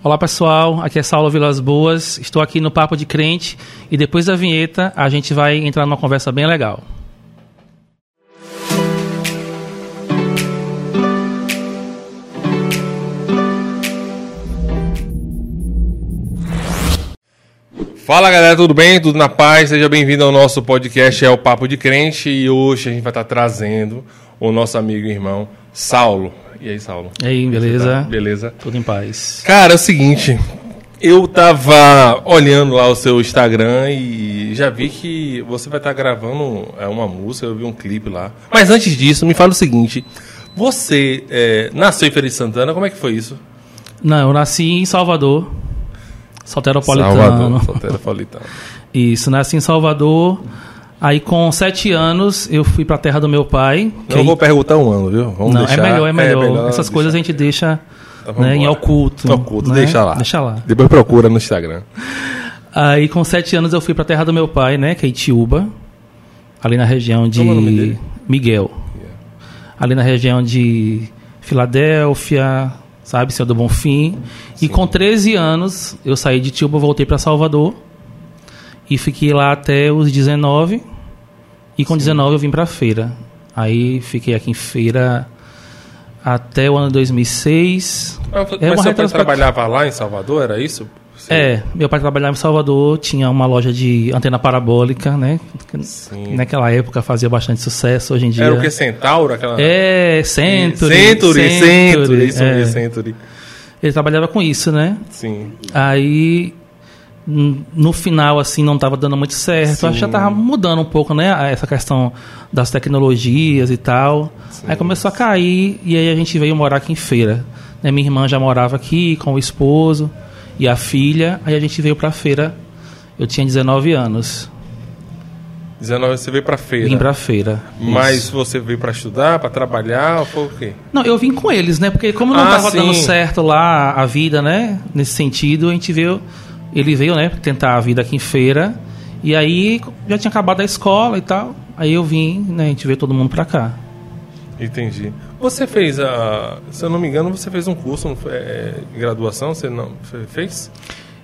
Olá pessoal, aqui é Saulo Vilas Boas, estou aqui no Papo de Crente e depois da vinheta a gente vai entrar numa conversa bem legal. Fala galera, tudo bem? Tudo na paz? Seja bem-vindo ao nosso podcast, é o Papo de Crente e hoje a gente vai estar trazendo o nosso amigo e irmão Saulo. E aí, Saulo? E aí, beleza? Tá? Beleza? Tudo em paz. Cara, é o seguinte, eu tava olhando lá o seu Instagram e já vi que você vai estar gravando é, uma música, eu vi um clipe lá. Mas antes disso, me fala o seguinte, você é, nasceu em Feira de Santana, como é que foi isso? Não, eu nasci em Salvador, Salteropolitano. Salvador, Salteropolitano. Isso, nasci em Salvador... Aí com sete anos eu fui para a terra do meu pai. Não vou perguntar um ano, viu? Vamos não, deixar... é melhor, é melhor. É melhor Essas deixar. coisas a gente deixa então, né, em oculto. Oculto, né? deixa lá. Deixa lá. Depois procura no Instagram. Aí com sete anos eu fui para a terra do meu pai, né? Que é Itiúba. Ali na região de é Miguel. Ali na região de Filadélfia, sabe, Senhor do Bonfim. Sim. E com 13 anos eu saí de Itiúba, voltei para Salvador e fiquei lá até os 19. E com Sim. 19 eu vim para feira. Aí fiquei aqui em feira até o ano 2006. Ah, é mas seu pai trabalhava lá em Salvador, era isso? Sim. É, meu pai trabalhava em Salvador, tinha uma loja de antena parabólica, né? Sim. Naquela época fazia bastante sucesso, hoje em dia... Era o que, Centauro? Aquela... É, Century. Century, Century, Century isso é. Century. Ele trabalhava com isso, né? Sim. Aí no final assim não estava dando muito certo. Sim. Acho que já estava mudando um pouco, né, essa questão das tecnologias e tal. Sim. Aí começou a cair e aí a gente veio morar aqui em Feira. Né, minha irmã já morava aqui com o esposo e a filha. Aí a gente veio para Feira. Eu tinha 19 anos. 19 você veio para feira. Vim para feira. Mas isso. você veio para estudar, para trabalhar, ou foi o quê? Não, eu vim com eles, né? Porque como não estava ah, dando certo lá a vida, né? Nesse sentido, a gente veio ele veio, né, tentar a vida aqui em feira. E aí já tinha acabado a escola e tal. Aí eu vim, né, a gente veio todo mundo pra cá. Entendi. Você fez a. Se eu não me engano, você fez um curso é, graduação, você não fez?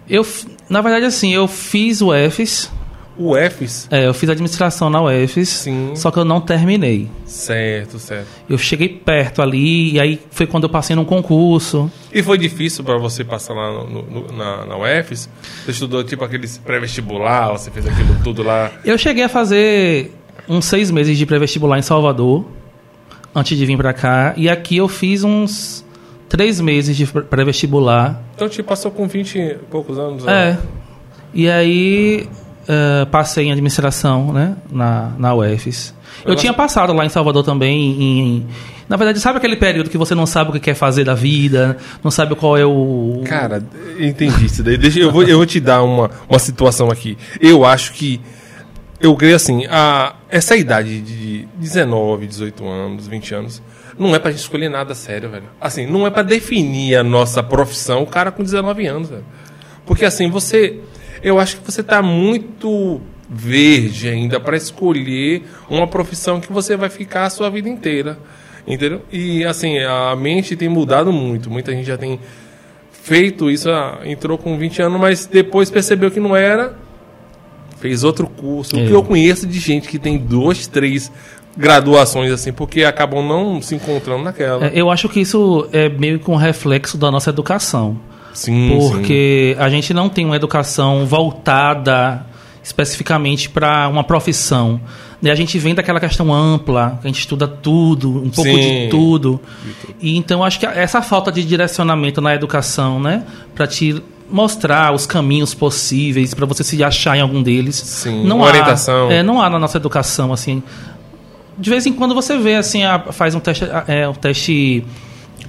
Eu, na verdade, assim, eu fiz o EFES, o UFES? É, eu fiz administração na UFES, Sim. só que eu não terminei. Certo, certo. Eu cheguei perto ali, e aí foi quando eu passei num concurso. E foi difícil para você passar lá no, no, na, na UFES? Você estudou tipo aqueles pré-vestibular, você fez aquilo tudo lá? Eu cheguei a fazer uns seis meses de pré-vestibular em Salvador, antes de vir para cá, e aqui eu fiz uns três meses de pré-vestibular. Então, te passou com 20 e poucos anos? É. Né? E aí uh, passei em administração né, na, na UFES. Eu tinha passado lá em Salvador também em, na verdade, sabe aquele período que você não sabe o que quer fazer da vida, não sabe qual é o. Cara, entendi isso daí. Deixa, eu, vou, eu vou te dar uma, uma situação aqui. Eu acho que. Eu creio assim, a, essa idade de 19, 18 anos, 20 anos, não é pra gente escolher nada sério, velho. Assim, não é para definir a nossa profissão o cara com 19 anos, velho. Porque assim, você eu acho que você está muito verde ainda para escolher uma profissão que você vai ficar a sua vida inteira. Entendeu? E assim, a mente tem mudado muito. Muita gente já tem feito isso, ah, entrou com 20 anos, mas depois percebeu que não era, fez outro curso. É. O que eu conheço de gente que tem dois, três graduações assim, porque acabam não se encontrando naquela. É, eu acho que isso é meio que um reflexo da nossa educação. Sim, porque sim. a gente não tem uma educação voltada especificamente para uma profissão. E a gente vem daquela questão ampla, a gente estuda tudo, um pouco sim. de tudo. E então acho que essa falta de direcionamento na educação, né, para te mostrar os caminhos possíveis para você se achar em algum deles. Sim, não há, orientação. É, não há na nossa educação assim. De vez em quando você vê assim, faz um teste, é, um teste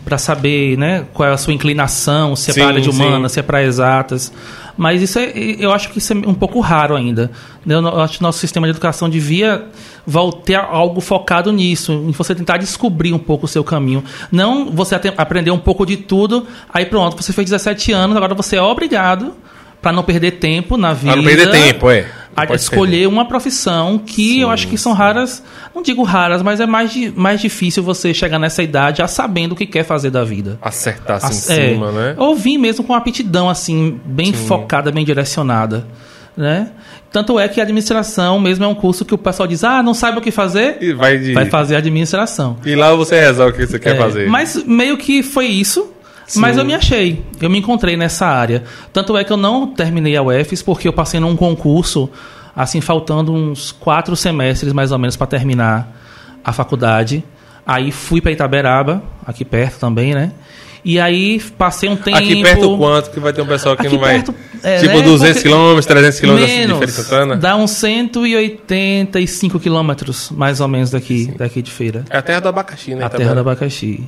para saber né, qual é a sua inclinação, se é para área de humana, sim. se é para exatas. Mas isso é, eu acho que isso é um pouco raro ainda. Eu acho que nosso sistema de educação devia voltar algo focado nisso, em você tentar descobrir um pouco o seu caminho. Não você aprender um pouco de tudo, aí pronto, você fez 17 anos, agora você é obrigado para não perder tempo na vida. Pra não perder tempo, é. Escolher perder. uma profissão que Sim, eu acho que são raras, não digo raras, mas é mais, mais difícil você chegar nessa idade já sabendo o que quer fazer da vida. Acertar assim As- em é, cima, né? Ou vir mesmo com uma aptidão assim, bem focada, bem direcionada. Né? Tanto é que a administração mesmo é um curso que o pessoal diz: ah, não sabe o que fazer? E vai de. Vai fazer administração. E lá você resolve o que você quer É, fazer. Mas meio que foi isso. Mas eu me achei, eu me encontrei nessa área. Tanto é que eu não terminei a UFES porque eu passei num concurso, assim, faltando uns quatro semestres mais ou menos para terminar a faculdade. Aí fui para Itaberaba, aqui perto também, né? E aí passei um tempo. Aqui perto quanto? Que vai ter um pessoal que Aqui não vai. perto, é, tipo né? 200 Porque- km, 300 km de Feira de Santana. dá uns 185 quilômetros, mais ou menos, daqui, daqui de feira. É a terra do abacaxi, né? A Itabera? terra do abacaxi.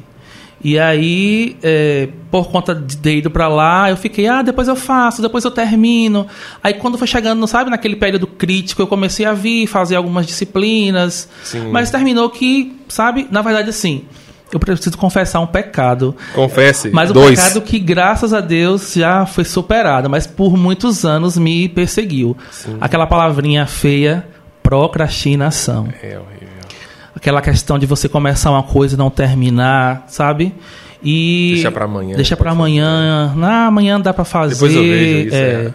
E aí, é, por conta de ter ido pra lá, eu fiquei, ah, depois eu faço, depois eu termino. Aí quando foi chegando, sabe, naquele período crítico, eu comecei a vir, fazer algumas disciplinas. Sim. Mas terminou que, sabe, na verdade, assim, eu preciso confessar um pecado. Confesse. Mas o Dois. pecado que, graças a Deus, já foi superado, mas por muitos anos me perseguiu. Aquela palavrinha feia, procrastinação. É horrível. Aquela questão de você começar uma coisa e não terminar, sabe? E Deixa pra amanhã, Deixa pra amanhã. Ah, amanhã dá pra fazer. Depois eu vejo isso, é. é.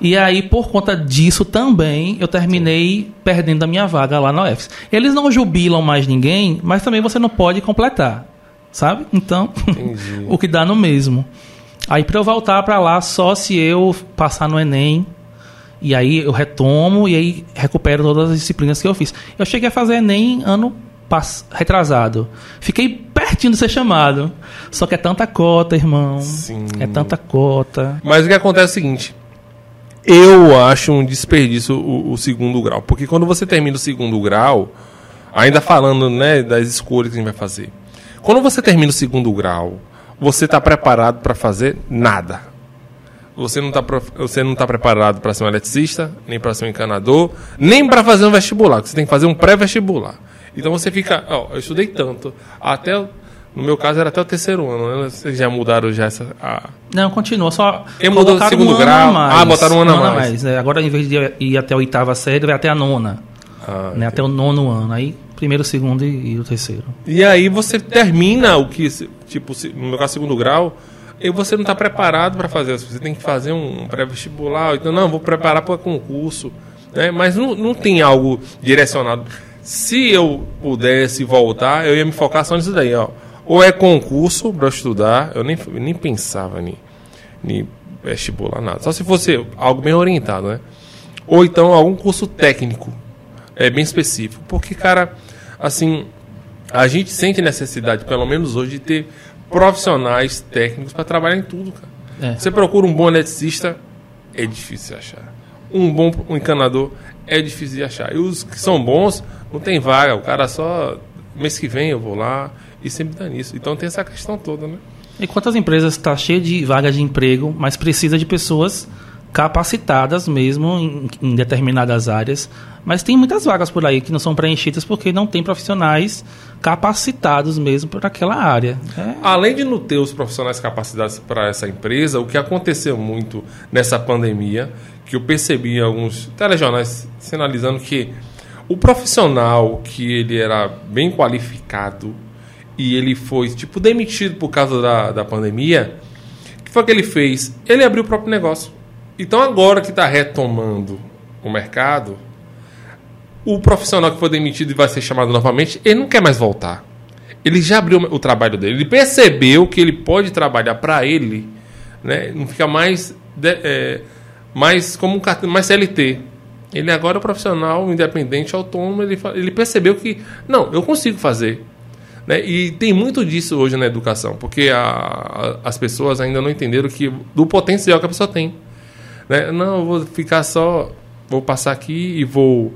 E aí, por conta disso também, eu terminei perdendo a minha vaga lá na UFS. Eles não jubilam mais ninguém, mas também você não pode completar, sabe? Então, o que dá no mesmo. Aí, pra eu voltar pra lá, só se eu passar no Enem, e aí eu retomo e aí recupero todas as disciplinas que eu fiz. Eu cheguei a fazer Enem ano retrasado. Fiquei pertinho de ser chamado. Só que é tanta cota, irmão. Sim. É tanta cota. Mas o que acontece é o seguinte. Eu acho um desperdício o, o segundo grau. Porque quando você termina o segundo grau, ainda falando né, das escolhas que a gente vai fazer. Quando você termina o segundo grau, você está preparado para fazer nada. Você não está você não tá preparado para ser um eletricista, nem para ser um encanador, nem para fazer um vestibular. Você tem que fazer um pré-vestibular. Então você fica, ó, eu estudei tanto, até o- no meu caso era até o terceiro ano, né? Vocês já mudaram já essa a, Não, continua. Só Ele mudou colocaram segundo um ano grau. mais. Ah, botaram um ano a mais. né? Agora, em vez de ir até a oitava série, vai até a nona. Ah, né? Até o nono ano. Aí, primeiro, segundo e, e o terceiro. E aí você termina o que, tipo, no meu caso, segundo grau, e você não está preparado para fazer isso. Você tem que fazer um pré-vestibular. Então, não, vou preparar para concurso. Né? Mas não, não tem algo direcionado. Se eu pudesse voltar, eu ia me focar só nisso daí, ó. Ou é concurso para estudar, eu nem, nem pensava em, em vestibular, nada. Só se fosse algo bem orientado, né? Ou então algum curso técnico, é bem específico. Porque, cara, assim, a gente sente necessidade, pelo menos hoje, de ter profissionais técnicos para trabalhar em tudo, cara. É. Você procura um bom eletricista, é difícil de achar. Um bom um encanador, é difícil de achar. E os que são bons, não tem vaga. O cara só. Mês que vem eu vou lá e sempre dá nisso. Então tem essa questão toda, né? E quantas empresas está cheia de vagas de emprego, mas precisa de pessoas capacitadas mesmo em, em determinadas áreas. Mas tem muitas vagas por aí que não são preenchidas porque não tem profissionais capacitados mesmo para aquela área. É, Além de não ter os profissionais capacitados para essa empresa, o que aconteceu muito nessa pandemia, que eu percebi alguns telejornais sinalizando que o profissional que ele era bem qualificado e ele foi tipo demitido por causa da, da pandemia, o que foi que ele fez? Ele abriu o próprio negócio. Então agora que está retomando o mercado, o profissional que foi demitido e vai ser chamado novamente, ele não quer mais voltar. Ele já abriu o trabalho dele. Ele percebeu que ele pode trabalhar para ele, né? Não fica mais, de- é, mais como um cartão, mais CLT. Ele agora é um profissional independente, autônomo. Ele, ele percebeu que não, eu consigo fazer. Né? E tem muito disso hoje na educação, porque a- a- as pessoas ainda não entenderam que do potencial que a pessoa tem. Né? Não, eu vou ficar só, vou passar aqui e vou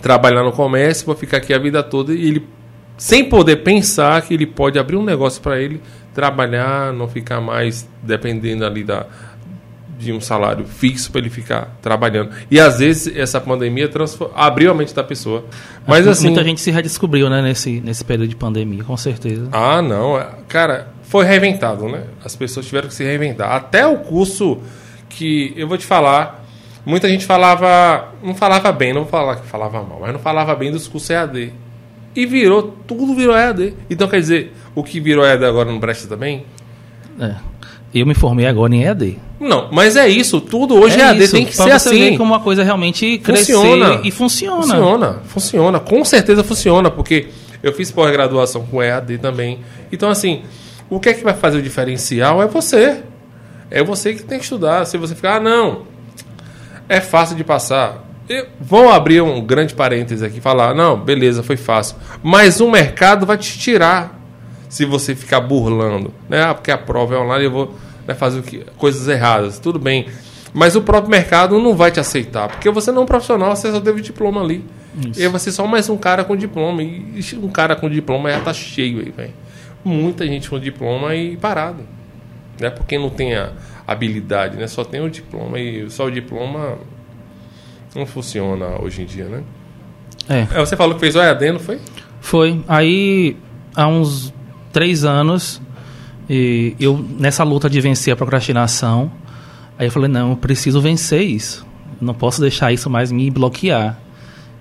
trabalhar no comércio, vou ficar aqui a vida toda e ele sem poder pensar que ele pode abrir um negócio para ele trabalhar, não ficar mais dependendo ali da de um salário fixo para ele ficar trabalhando. E às vezes essa pandemia abriu a mente da pessoa. Mas assim, muita gente se redescobriu né, nesse, nesse período de pandemia, com certeza. ah, não. Cara, foi reinventado, né? As pessoas tiveram que se reinventar. Até o curso que eu vou te falar, muita gente falava, não falava bem, não vou falar que falava mal, mas não falava bem dos cursos EAD. E virou, tudo virou EAD. Então quer dizer, o que virou EAD agora não presta também? É. Eu me formei agora em EAD. Não, mas é isso, tudo hoje é EAD, isso, tem que ser assim. ver como uma coisa realmente crescer Funciona. e funciona. Funciona, funciona, com certeza funciona, porque eu fiz pós-graduação com EAD também. Então, assim, o que é que vai fazer o diferencial é você. É você que tem que estudar. Se você ficar, ah, não, é fácil de passar. E vão abrir um grande parêntese aqui e falar, não, beleza, foi fácil. Mas o mercado vai te tirar se você ficar burlando. Né? Ah, porque a prova é online, eu vou né, fazer o que, coisas erradas. Tudo bem. Mas o próprio mercado não vai te aceitar, porque você não é um profissional, você só teve diploma ali. Isso. E você é só mais um cara com diploma. E um cara com diploma já tá cheio aí, velho. Muita gente com diploma e parado. Né? Porque não tem a habilidade, né? Só tem o diploma e só o diploma não funciona hoje em dia, né? É. É, você falou que fez o EAD, não foi? Foi. Aí, há uns três anos, e eu nessa luta de vencer a procrastinação, aí eu falei, não, eu preciso vencer isso. Eu não posso deixar isso mais me bloquear.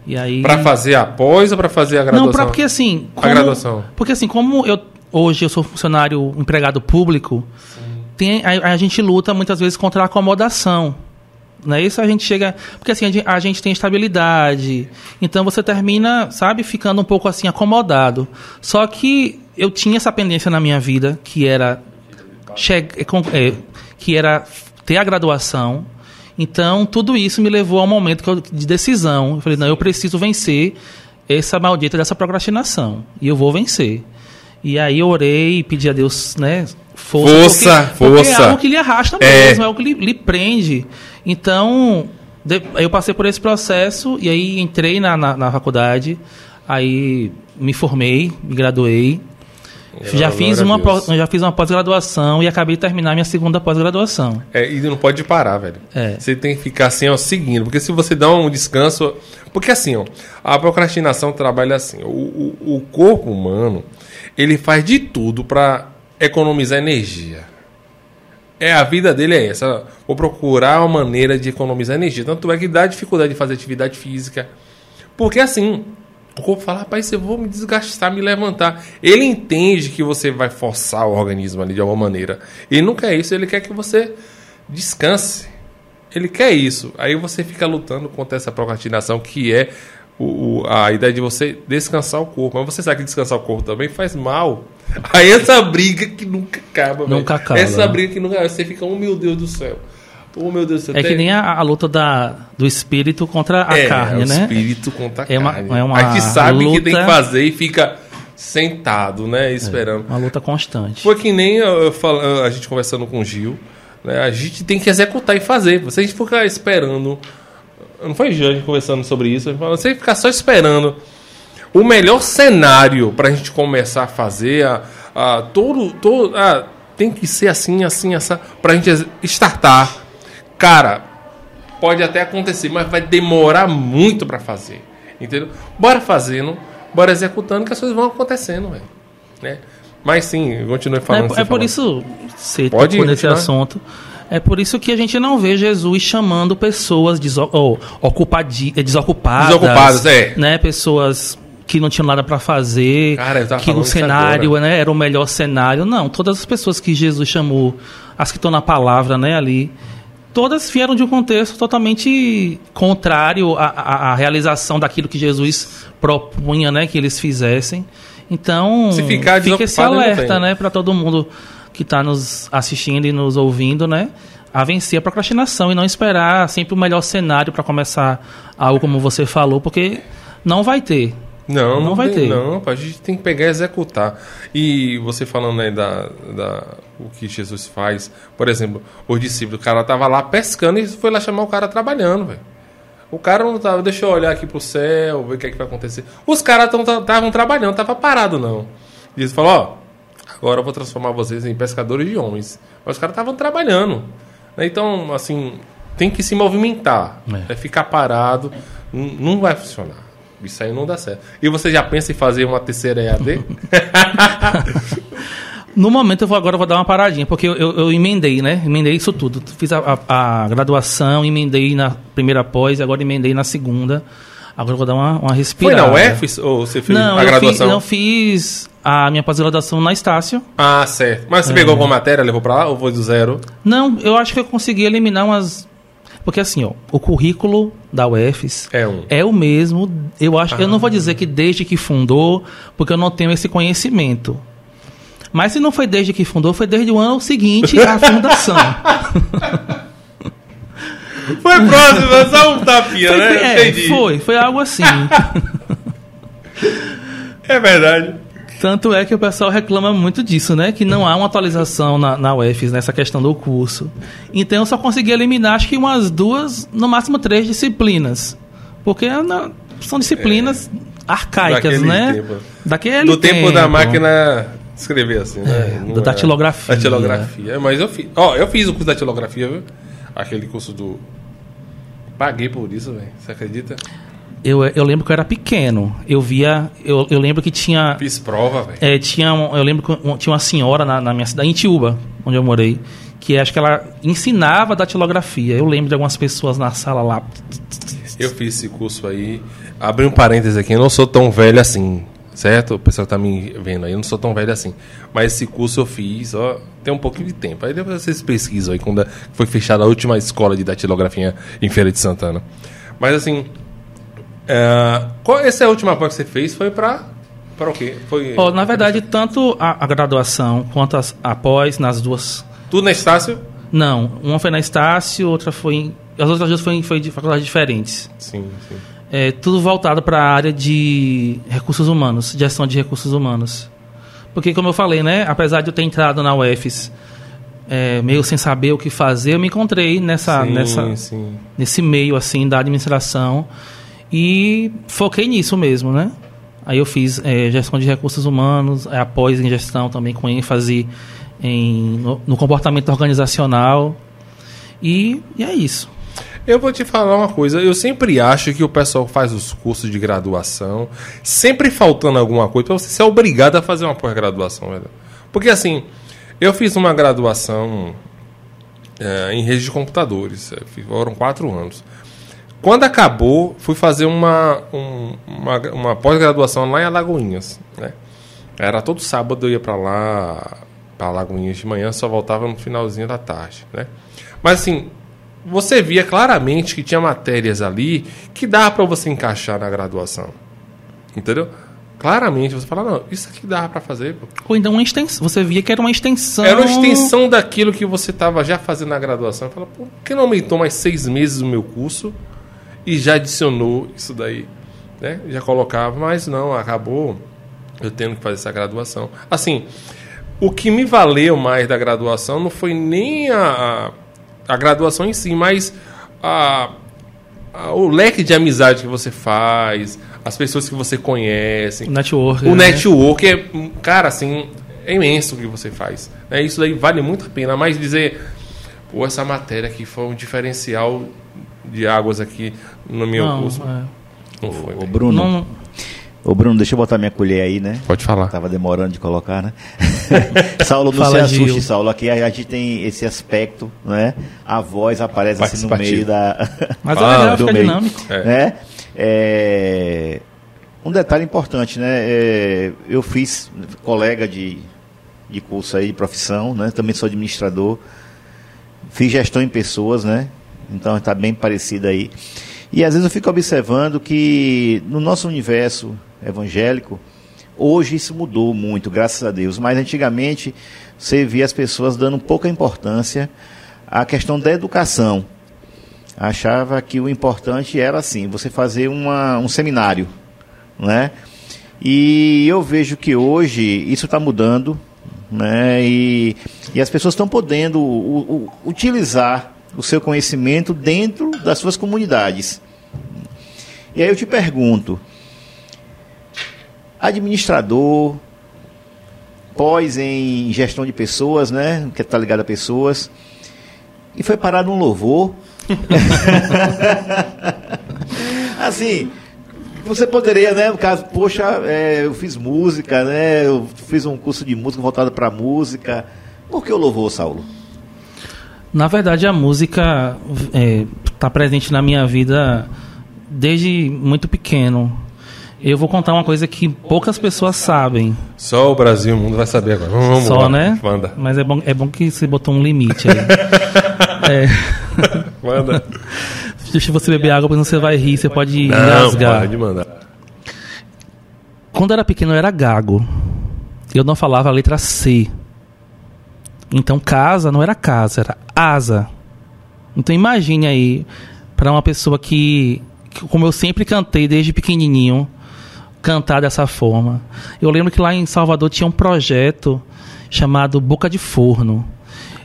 E aí... Pra fazer após ou pra fazer a graduação? Não, pra, porque assim... A graduação. Porque assim, como eu hoje eu sou funcionário empregado público, tem, a, a gente luta muitas vezes contra a acomodação. Não é isso? A gente chega. Porque assim, a gente, a gente tem estabilidade. Então você termina, sabe, ficando um pouco assim acomodado. Só que eu tinha essa pendência na minha vida, que era. Che é, é, que era ter a graduação. Então, tudo isso me levou a um momento eu- de decisão. Eu falei, não, eu preciso vencer essa maldita dessa procrastinação. E eu vou vencer. E aí eu orei e pedi a Deus, né? Força, porque, porque força. é algo que lhe arrasta É. mesmo, é algo que lhe, lhe prende. Então, de- eu passei por esse processo e aí entrei na, na, na faculdade, aí me formei, me graduei. já, Glória fiz a uma, já fiz uma pós-graduação e acabei de terminar minha segunda pós-graduação. É, e não pode parar, velho. É. Você tem que ficar assim, ó, seguindo. Porque se você dá um descanso. Porque assim, ó, a procrastinação trabalha assim. O, o, o corpo humano, ele faz de tudo pra economizar energia. É, a vida dele é essa. Vou procurar uma maneira de economizar energia. Tanto é que dá dificuldade de fazer atividade física. Porque assim, o corpo fala, rapaz, eu vou me desgastar, me levantar. Ele entende que você vai forçar o organismo ali de alguma maneira. Ele não quer isso, ele quer que você descanse. Ele quer isso. Aí você fica lutando contra essa procrastinação que é o, o- a ideia de você descansar o corpo. Mas você sabe que descansar o corpo também faz mal. Aí essa briga que nunca acaba. Nunca acaba, Essa né? briga que nunca acaba. Você fica, oh meu Deus do céu. Oh meu Deus do céu. É que Tem- nem a, a luta da, do espírito contra a é, carne, é o né? espírito contra a É uma- carne. é uma Aí que sabe que tem que luta- fazer e fica sentado, né? Esperando. Uma luta constante. Foi que nem eu, eu fal- a gente conversando com o Gil. Né? A gente tem que executar e fazer. Se a gente ficar esperando. Não foi a gente conversando sobre isso? Ele falou, você ficar só esperando o melhor cenário para a gente começar a fazer. A, a, todo, todo, ah, tem que ser assim, assim, assim. Para a gente startar. Cara, pode até acontecer, mas vai demorar muito para fazer. Entendeu? Bora fazendo, bora executando que as coisas vão acontecendo, velho. Né? Mas sim, continue falando. É, é por falou. isso, você Pode nesse assunto, é por isso que a gente não vê Jesus chamando pessoas deso ou, ocupadi- eh, desocupadas. Desocupadas, é. Né, pessoas que não tinham nada para fazer, Cara, que o cenário né, era o melhor cenário. Não, todas as pessoas que Jesus chamou, as que estão na palavra né, ali, todas vieram de um contexto totalmente contrário à, à- à realização daquilo que Jesus propunha né, que eles fizessem. Então, Se fica esse alerta, né, para todo mundo que está nos assistindo e nos ouvindo, né, a vencer a procrastinação e não esperar sempre o melhor cenário para começar algo como você falou, porque não vai ter. Não, não, Não vai tem, ter. Não, a gente tem que pegar e executar. E você falando aí da, da o que Jesus faz, por exemplo, os discípulos, o cara tava lá pescando e foi lá chamar o cara trabalhando, velho. O cara não tava, deixa eu olhar aqui pro céu, ver o que é que vai acontecer. Os caras estavam trabalhando, tava parado não. Jesus falou, ó, agora eu vou transformar vocês em pescadores de homens. Mas os caras estavam trabalhando. né? Então, assim, tem que se movimentar. É. É. Ficar parado não vai funcionar. Isso aí não dá certo. E você já pensa em fazer uma terceira EAD? No momento eu vou agora eu vou dar uma paradinha, porque eu, eu, eu emendei, né? Emendei isso tudo. Fiz a, a, a, graduação, emendei na primeira pós, agora emendei na segunda. Agora eu vou dar uma, uma respirada. Foi na UFES ou você fez não, a graduação? Não, eu fiz a minha pós-graduação na Estácio. Ah, certo. Mas você é. pegou alguma matéria, levou pra lá ou foi do zero? Não, eu acho que eu consegui eliminar umas porque assim, ó, o currículo da UFES é, um. é o mesmo. Eu acho, ah. eu não vou dizer que desde que fundou, porque eu não tenho esse conhecimento. Mas se não foi desde que fundou, foi desde o ano seguinte à fundação. foi próximo, só um tapinha, foi, né? É, Entendi. Foi, foi algo assim. é verdade. Tanto é que o pessoal reclama muito disso, né? Que não há uma atualização na, na UFES nessa questão do curso. Então eu só consegui eliminar acho que umas duas, no máximo três disciplinas. Porque são disciplinas é, arcaicas, né? Tempo. Daquele Do tempo, tempo da máquina escrever assim, né? É, da datilografia. Datilografia. Mas eu fiz. Ó, eu fiz o curso de datilografia, viu? Aquele curso do. Paguei por isso, velho. Você acredita? Eu, eu lembro que eu era pequeno. Eu via. Eu, eu lembro que tinha. Fiz prova, velho. É, tinha um, eu lembro que tinha uma senhora na, na minha cidade, em Tiúba, onde eu morei, que acho que ela ensinava datilografia. Eu lembro de algumas pessoas na sala lá. Eu fiz esse curso aí. Abri um parênteses aqui, eu não sou tão velho assim, certo? O pessoal tá me vendo aí, eu não sou tão velho assim. Mas esse curso eu fiz, ó, tem um pouquinho de tempo. Aí depois vocês pesquisam aí, quando foi fechada a última escola de datilografia em Feira de Santana. Mas assim, é, qual, essa é a última pós que você fez? Foi para para o quê? Foi, oh, na verdade, tanto a, a graduação quanto as, a pós, nas duas. Tudo na Estácio? Não, uma foi na Estácio, outra foi. Em, as outras duas foram foi de faculdades diferentes. Sim, sim. É, tudo voltado para a área de recursos humanos, gestão de recursos humanos. Porque, como eu falei, né, apesar de eu ter entrado na UFES é, meio sem saber o que fazer, eu me encontrei nessa, sim, nessa, sim. nesse meio assim da administração e foquei nisso mesmo, né? Aí eu fiz é, gestão de recursos humanos, é, após em gestão também com ênfase em, no, no comportamento organizacional. E, e, é isso. Eu vou te falar uma coisa, eu sempre acho que o pessoal faz os cursos de graduação, sempre faltando alguma coisa, para você ser obrigado a fazer uma pós-graduação. Porque assim, eu fiz uma graduação é, em rede de computadores, é, foram quatro anos. Quando acabou, fui fazer uma, um, uma, uma pós-graduação lá em Alagoinhas. Né? Era todo sábado eu ia para lá, para Alagoinhas de manhã, só voltava no finalzinho da tarde. Né? Mas assim, você via claramente que tinha matérias ali que dava para você encaixar na graduação. Entendeu? Claramente você fala, não, isso aqui dava para fazer. Pô. Ou então uma extensão. Você via que era uma extensão. Era uma extensão daquilo que você estava já fazendo na graduação. Fala, por que não aumentou mais seis meses o meu curso? E já adicionou isso daí, né? Já colocava, mas não, acabou eu tendo que fazer essa graduação. Assim, o que me valeu mais da graduação não foi nem a, a, a graduação em si, mas a, a, o leque de amizade que você faz, as pessoas que você conhece. O network. O né? network é, cara, assim, é imenso o que você faz. Né? Isso daí vale muito a pena. Mas dizer, pô, essa matéria aqui foi um diferencial de águas aqui no meu não, curso. É. Não foi. O, Bruno. Não... Ô Bruno, deixa eu botar minha colher aí, né? Pode falar. Tava demorando de colocar, né? Saulo, não Fala, se assuste, Gil. Saulo. Aqui a gente tem esse aspecto, né? A voz aparece assim no meio da. Mas é legal, fica meio, dinâmico. É. Né? É... Um detalhe importante, né? É... Eu fiz colega de, de curso aí, de profissão, né? Também sou administrador. Fiz gestão em pessoas, né? Então está bem parecido aí. E às vezes eu fico observando que no nosso universo evangélico, hoje isso mudou muito, graças a Deus. Mas antigamente você via as pessoas dando pouca importância à questão da educação. Achava que o importante era assim, você fazer uma, um seminário, né? E eu vejo que hoje isso está mudando, né? E, e as pessoas estão podendo utilizar o seu conhecimento dentro das suas comunidades. E aí eu te pergunto, administrador, pós em gestão de pessoas, né, que está ligado a pessoas, e foi parar num louvor. assim, Você poderia, né, no caso, poxa, é, eu fiz música, né, eu fiz um curso de música voltado para música. Por que o louvor, Saulo? Na verdade, a música está é, tá presente na minha vida desde muito pequeno. Eu vou contar uma coisa que poucas pessoas sabem. Só o Brasil, o mundo vai saber agora. Vamos Só, lá. né? Manda. Mas é bom, é bom que você botou um limite aí. é. Manda. Deixa você beber água, porque você vai rir, você pode Não, engasgar. pode mandar. Quando eu era pequeno, eu era gago. Eu não falava a letra C. Então, casa não era casa, era asa. Então, imagine aí, para uma pessoa que, como eu sempre cantei desde pequenininho, cantar dessa forma. Eu lembro que lá em Salvador tinha um projeto chamado Boca de Forno.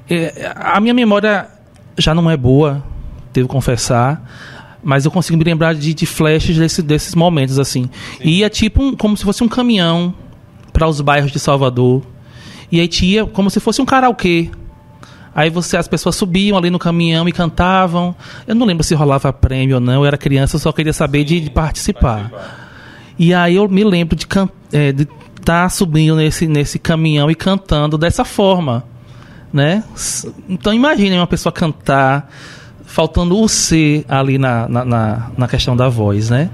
É, a minha memória já não é boa, devo confessar, mas eu consigo me lembrar de, de flashes desse, desses momentos assim. E ia tipo um, como se fosse um caminhão para os bairros de Salvador. E aí tinha como se fosse um karaokê. Aí você, as pessoas subiam ali no caminhão e cantavam. Eu não lembro se rolava prêmio ou não, eu era criança, eu só queria saber de, de participar. E aí eu me lembro de estar é, de tá subindo nesse, nesse caminhão e cantando dessa forma. Né? Então imagine uma pessoa cantar faltando o C ali na, na, na, na questão da voz, né?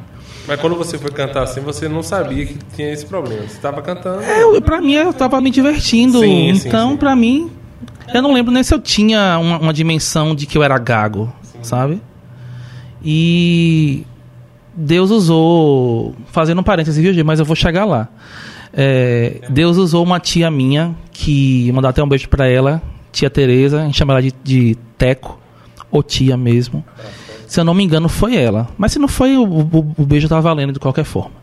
Mas quando você foi cantar assim, você não sabia que tinha esse problema. Você estava cantando. É, eu, pra mim, eu estava me divertindo. Sim, sim, então, sim. pra mim, eu não lembro nem se eu tinha uma, uma dimensão de que eu era gago, sabe? E Deus usou, fazendo um parêntese, viu, Gê? Mas eu vou chegar lá. É, Deus usou uma tia minha, que mandar até um beijo pra ela, tia Tereza, a gente chama ela de, de Teco, ou tia mesmo. Se eu não me engano, foi ela. Mas se não foi, o, o, o beijo tá valendo de qualquer forma.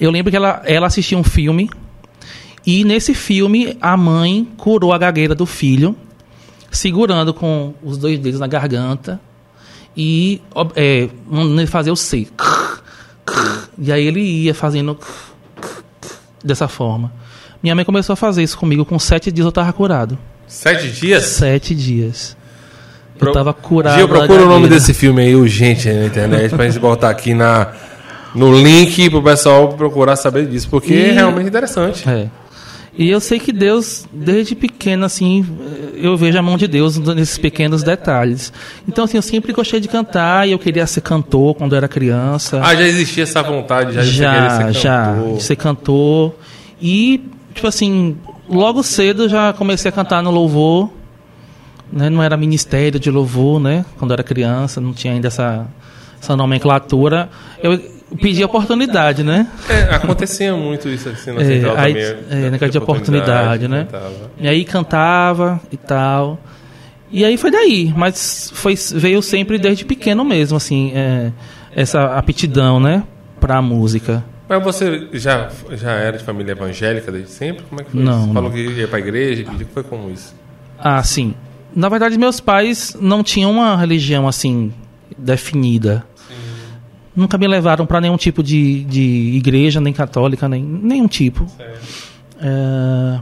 Eu lembro que ela, ela assistia um filme e nesse filme a mãe curou a gagueira do filho, segurando com os dois dedos na garganta e é, fazer o C. E aí ele ia fazendo dessa forma. Minha mãe começou a fazer isso comigo. Com sete dias eu tava curado. Sete dias? Sete dias. Eu Pro- tava curado. Gil, procura o nome desse filme aí urgente aí na internet pra gente botar aqui na, no link pro pessoal procurar saber disso, porque E- é realmente interessante. É. E eu sei que Deus, desde pequeno, assim, eu vejo a mão de Deus nesses pequenos detalhes. Então, assim, eu sempre gostei de cantar e eu queria ser cantor quando eu era criança. Ah, já existia essa vontade, já, já, já, de ser cantor. E, tipo assim, logo cedo já comecei a cantar no louvor. Né? Não era ministério de louvor, né? Quando era criança, não tinha ainda essa, essa nomenclatura. Eu pedi oportunidade, né? É, acontecia muito isso assim na É, central aí- também. é, negócio de oportunidade, né? cantava. E aí cantava e tal. E aí foi daí, mas foi, veio sempre desde pequeno mesmo, assim, é, essa aptidão, né, pra música. Mas você já, já era de família evangélica desde sempre? Como é que foi Não, isso? não. Falou que ia pra igreja, que foi como isso? Ah, sim. Na verdade, meus pais não tinham uma religião, assim, definida. Nunca me levaram pra nenhum tipo de, de igreja, nem católica, nem nenhum tipo. É,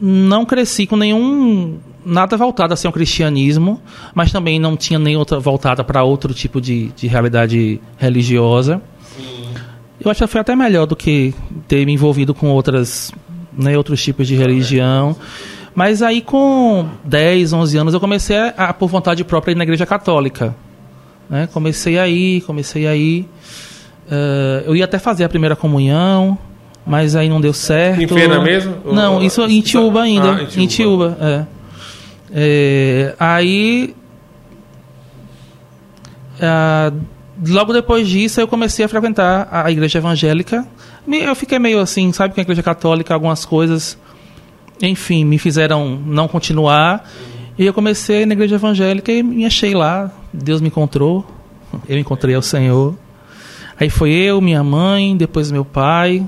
não cresci com nenhum nada voltado assim ao cristianismo, mas também não tinha nem outra voltada para outro tipo de, de realidade religiosa. Eu acho que foi até melhor do que ter me envolvido com outras, né, outros tipos de religião. Mas aí com 10, 11 anos eu comecei a, a, por vontade própria ir na igreja católica. Né? Comecei aí, comecei aí. Eh, eu ia até fazer a primeira comunhão, mas aí não deu certo. Em feira mesmo? Não, Ou- isso em Tiúba ainda. Ah, em Tiúba, é. É, aí. ah, logo depois disso, eu comecei a frequentar a, igreja evangélica. Eu fiquei meio assim, sabe, com a igreja católica, algumas coisas, enfim, me fizeram não continuar. E eu comecei na igreja evangélica e me achei lá. Deus me encontrou. Eu encontrei o Senhor. Aí foi eu, minha mãe, depois meu pai.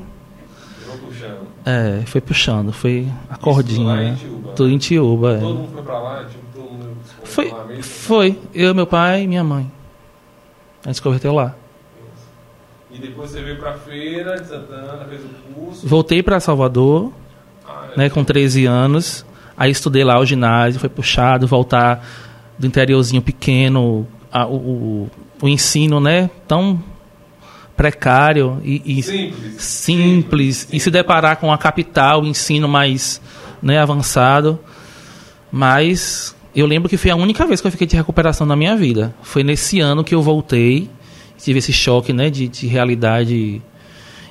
É, foi puxando, foi a cordinha. lá em né? Tudo em Tiúba. é. Todo mundo foi pra lá, tipo, todo mundo Foi, lá mesmo? foi. Eu, meu pai e minha mãe. A gente se converteu lá. E depois você veio pra feira de Santana, fez o curso. Voltei para Salvador, né, com 13 anos. Aí estudei lá o ginásio, foi puxado, voltar do interiorzinho pequeno, a- o, o, ensino, né, tão precário e, e Simples. simples, e se deparar com a capital, o ensino mais né, avançado. Mas eu lembro que foi a única vez que eu fiquei de recuperação na minha vida. Foi nesse ano que eu voltei, tive esse choque né, de, de realidade.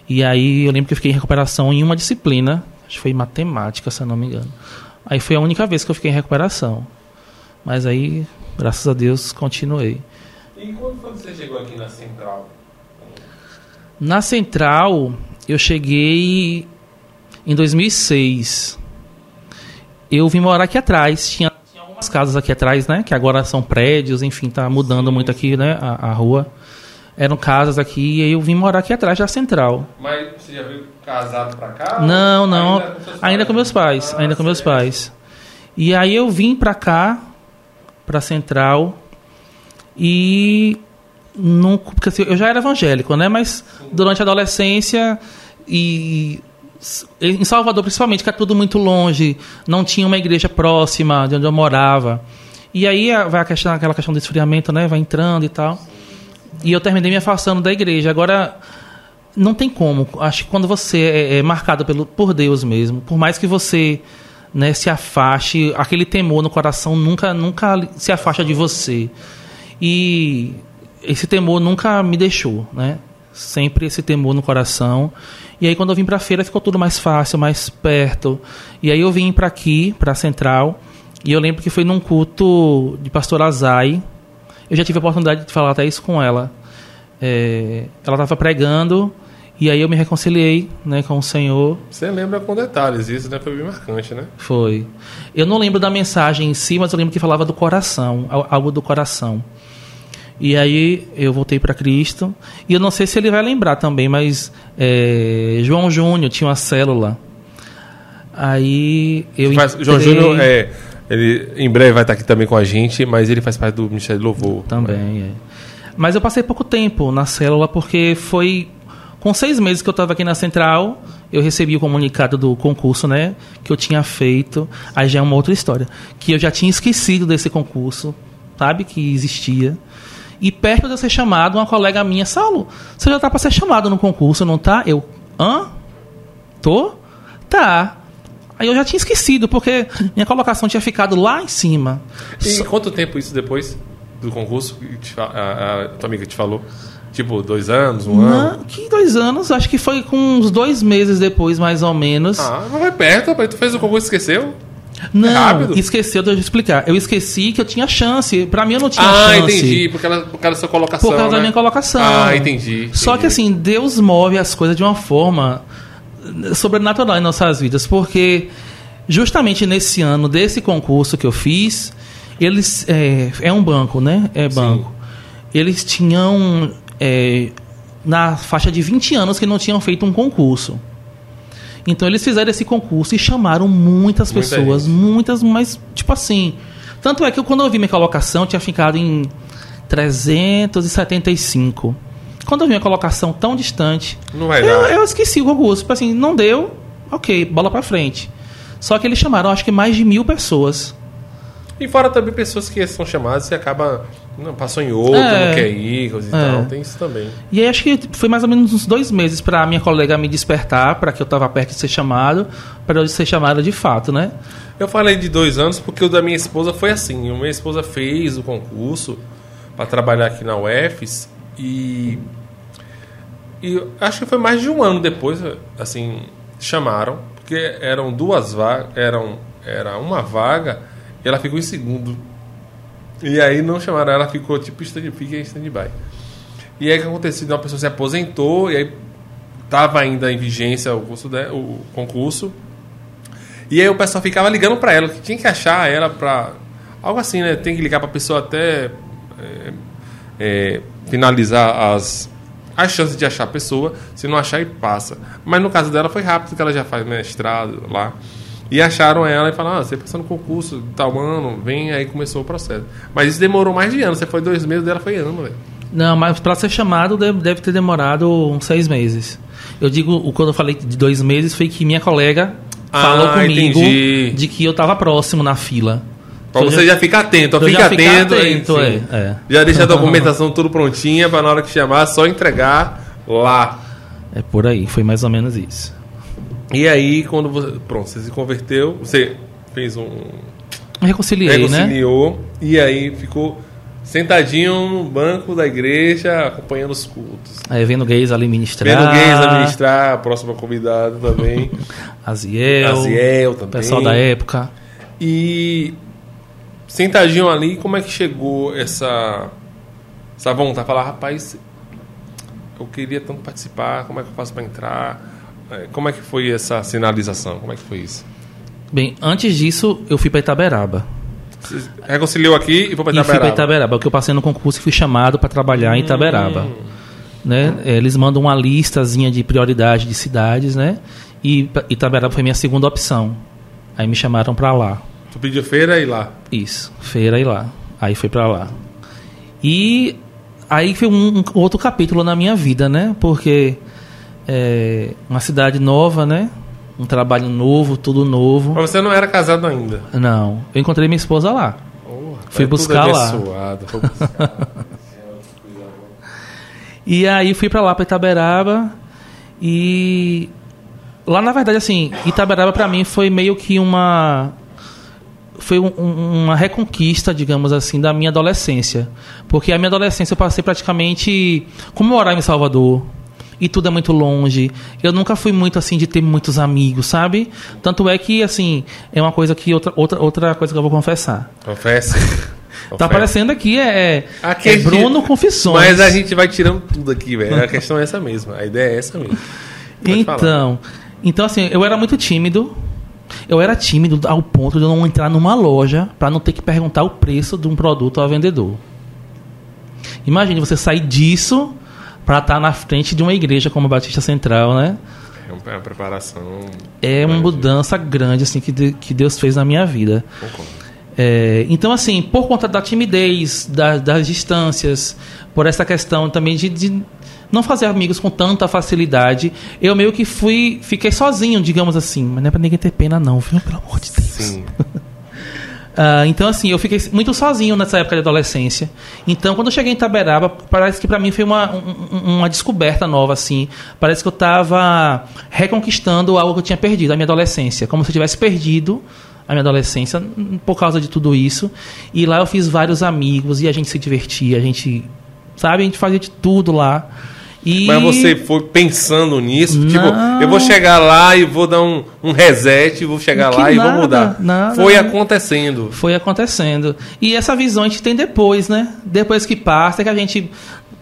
E aí eu lembro que eu fiquei em recuperação em uma disciplina, acho que foi matemática, se eu não me engano. Aí foi a única vez que eu fiquei em recuperação. Mas aí, graças a Deus, continuei. E quando foi que você chegou aqui na Central? Na Central, eu cheguei em 2006. Eu vim morar aqui atrás. Tinha, tinha algumas casas aqui atrás, né? Que agora são prédios, enfim, tá mudando muito aqui, né? A, a rua. Eram casas aqui e aí eu vim morar aqui atrás da Central. Mas você já veio casado pra cá? Não, não. Ainda Ainda com meus pais. Ah, Ainda com meus certo. pais. E aí eu vim pra cá, pra Central, e não, porque assim, eu já era evangélico, né? Mas durante a adolescência e em Salvador principalmente, que é tudo muito longe, não tinha uma igreja próxima de onde eu morava. E aí vai a questão, aquela questão do esfriamento, né? Vai entrando e tal. E eu terminei me afastando da igreja. Agora, não tem como. Acho que quando você é, é marcado pelo, por Deus mesmo, por mais que você né, se afaste, aquele temor no coração nunca, nunca se afasta de você. E esse temor nunca me deixou, né? Sempre esse temor no coração. E aí quando eu vim para a feira ficou tudo mais fácil, mais perto. E aí eu vim para aqui, para a Central, e eu lembro que foi num culto de pastor Azai. Eu já tive a oportunidade de falar até isso com ela. É, ela estava pregando e aí eu me reconciliei né, com o Senhor. Você lembra com detalhes, isso né? Foi bem marcante, né? Foi. Eu não lembro da mensagem em si, mas eu lembro que falava do coração, al- algo do coração. E aí eu voltei para Cristo. E eu não sei se ele vai lembrar também, mas é, João Júnior tinha uma célula. Aí eu João entrei- Júnior, é, ele em breve vai estar aqui também com a gente, mas ele faz parte do Ministério de Louvor. Também, é. Mas eu passei pouco tempo na célula porque foi com seis meses que eu estava aqui na central, eu recebi o comunicado do concurso, né, que eu tinha feito. Aí já é uma outra história, que eu já tinha esquecido desse concurso, sabe, que existia. E perto de eu ser chamado, uma colega minha, Saulo, você já tá para ser chamado no concurso, não tá? Eu, hã? Tô? Tá. Aí eu já tinha esquecido, porque minha colocação tinha ficado lá em cima. E quanto tempo isso depois do concurso fa- a, a tua amiga te falou? Tipo, dois anos, um ano? Não, que dois anos, acho que foi com uns dois meses depois, mais ou menos. Ah, mas vai perto, rapaz. Tu fez o concurso e esqueceu? não, rápido? esqueceu de eu explicar. Eu esqueci que eu tinha chance. Pra mim eu não tinha Ah, chance. entendi. Por causa, por causa da sua colocação. Por causa da né? minha colocação. Ah, entendi. Só que entendi. assim, Deus move as coisas de uma forma sobrenatural em nossas vidas, porque justamente nesse ano desse concurso que eu fiz, eles é, é um banco, né? É banco. Eles tinham é, na faixa de 20 anos que não tinham feito um concurso. Então eles fizeram esse concurso e chamaram muitas Muita pessoas, gente. muitas, mas tipo assim. Tanto é que eu, quando eu vi minha colocação, eu tinha ficado em 375. Quando eu vi minha colocação tão distante, Não vai eu, dar. eu esqueci o concurso. Tipo assim, não deu, ok, bola pra frente. Só que eles chamaram, acho que mais de mil pessoas. E fora também pessoas que são chamadas e acaba não, passou em outro, É. não quer ir, coisa e É. tal. Tem isso também. E aí acho que foi mais ou menos uns dois meses pra minha colega me despertar, pra que eu tava perto de ser chamado, pra eu ser chamado de fato, né? Eu falei de dois anos porque o da minha esposa foi assim. A minha esposa fez o concurso para trabalhar aqui na UFES e, e acho que foi mais de um ano depois, assim, chamaram, porque eram duas vagas, eram, era uma vaga e ela ficou em segundo. E aí não chamaram, ela ficou tipo stand, fica em stand-by. E aí o que aconteceu? Uma pessoa se aposentou e aí estava ainda em vigência o, curso de- o concurso. E aí o pessoal ficava ligando pra ela, que tinha que achar ela pra. Algo assim, né? Tem que ligar pra pessoa até é, é, finalizar as, as chances de achar a pessoa. Se não achar, e passa. Mas no caso dela foi rápido, porque ela já faz mestrado lá. E acharam ela e falaram: ah, você passou no concurso, tal ano, vem, aí começou o processo. Mas isso demorou mais de ano, você foi dois meses, dela foi ano, velho. Não, mas pra ser chamado deve, deve ter demorado uns seis meses. Eu digo, o- quando eu falei de dois meses, foi que minha colega Ah, falou comigo entendi. de que eu tava próximo na fila. Pra Eu você já, ficar atento, ó, eu fica já atento. aí, atento, sim. é, é. Já deixa a documentação tudo prontinha pra na hora que chamar, só entregar lá. É por aí, foi mais ou menos isso. E aí, quando você. Pronto, você se converteu, você fez um. Reconciliei, né? reconciliou, e aí ficou sentadinho no banco da igreja, acompanhando os cultos. Aí vendo gays ali ministrar. Vendo gays administrar, a próxima convidada também. Aziel. Aziel também. Pessoal da época. E sentadinho ali, como é que chegou essa, essa vontade? Falar, rapaz, eu queria tanto participar, como é que eu faço para entrar? É, Como é que foi essa sinalização? Como é que foi isso? Bem, antes disso, eu fui para Itaberaba. Você reconciliou aqui e foi para E fui para Itaberaba? Itaberaba, porque eu passei no concurso e fui chamado para trabalhar em Itaberaba. Hum. Né? Eh, Eles mandam uma listazinha de prioridade de cidades, né? E Itaberaba foi minha segunda opção. Aí me chamaram para lá. Tu pediu feira e lá. Isso, feira e lá. Aí foi pra lá. E aí foi um, um outro capítulo na minha vida, né? Porque é uma cidade nova, né? Um trabalho novo, tudo novo. Mas você não era casado ainda. Não, eu encontrei minha esposa lá. Porra, Fui buscar lá. buscar. E aí fui pra lá, pra Itaberaba. E lá, na verdade, assim, Itaberaba pra mim foi meio que uma. Foi um- um- uma reconquista, digamos assim, da minha adolescência. Porque a minha adolescência eu passei praticamente. Como eu morava em Salvador. E tudo é muito longe. Eu nunca fui muito assim de ter muitos amigos, sabe? Tanto é que, assim, é uma coisa que. Outra, outra, outra coisa que eu vou confessar. Confesse. Tá aparecendo aqui, é, Aqui é a gente- Bruno Confissões. Mas a gente vai tirando tudo aqui, velho. A questão é essa mesma. A ideia é essa mesmo. Pode falar. Então, então assim, eu era muito tímido. Eu era tímido ao ponto de eu não entrar numa loja para não ter que perguntar o preço de um produto ao vendedor. Imagine você sair disso para estar na frente de uma igreja como a Batista Central, né? É uma- é uma preparação. É uma grande. mudança grande assim que, de- que Deus fez na minha vida. É, então, assim, por conta da timidez, da- das distâncias, por essa questão também de, de não fazer amigos com tanta facilidade, eu meio que fui, fiquei sozinho, digamos assim. Mas não é pra ninguém ter pena, não, viu? Pelo amor de Deus. Sim. Ah, então, assim, eu fiquei muito sozinho nessa época de adolescência. Então, quando eu cheguei em Itaberaba, parece que pra mim foi uma, um- uma descoberta nova, assim. Parece que eu tava reconquistando algo que eu tinha perdido, a minha adolescência. Como se eu tivesse perdido a minha adolescência por causa de tudo isso. E lá eu fiz vários amigos e a gente se divertia, a gente, sabe, a gente fazia de tudo lá. E... Mas você foi pensando nisso? Não. Tipo, eu vou chegar lá e vou dar um, um reset, vou chegar Que lá e nada, vou mudar. nada. Foi acontecendo. foi acontecendo. E essa visão a gente tem depois, né? Depois que passa, é que a gente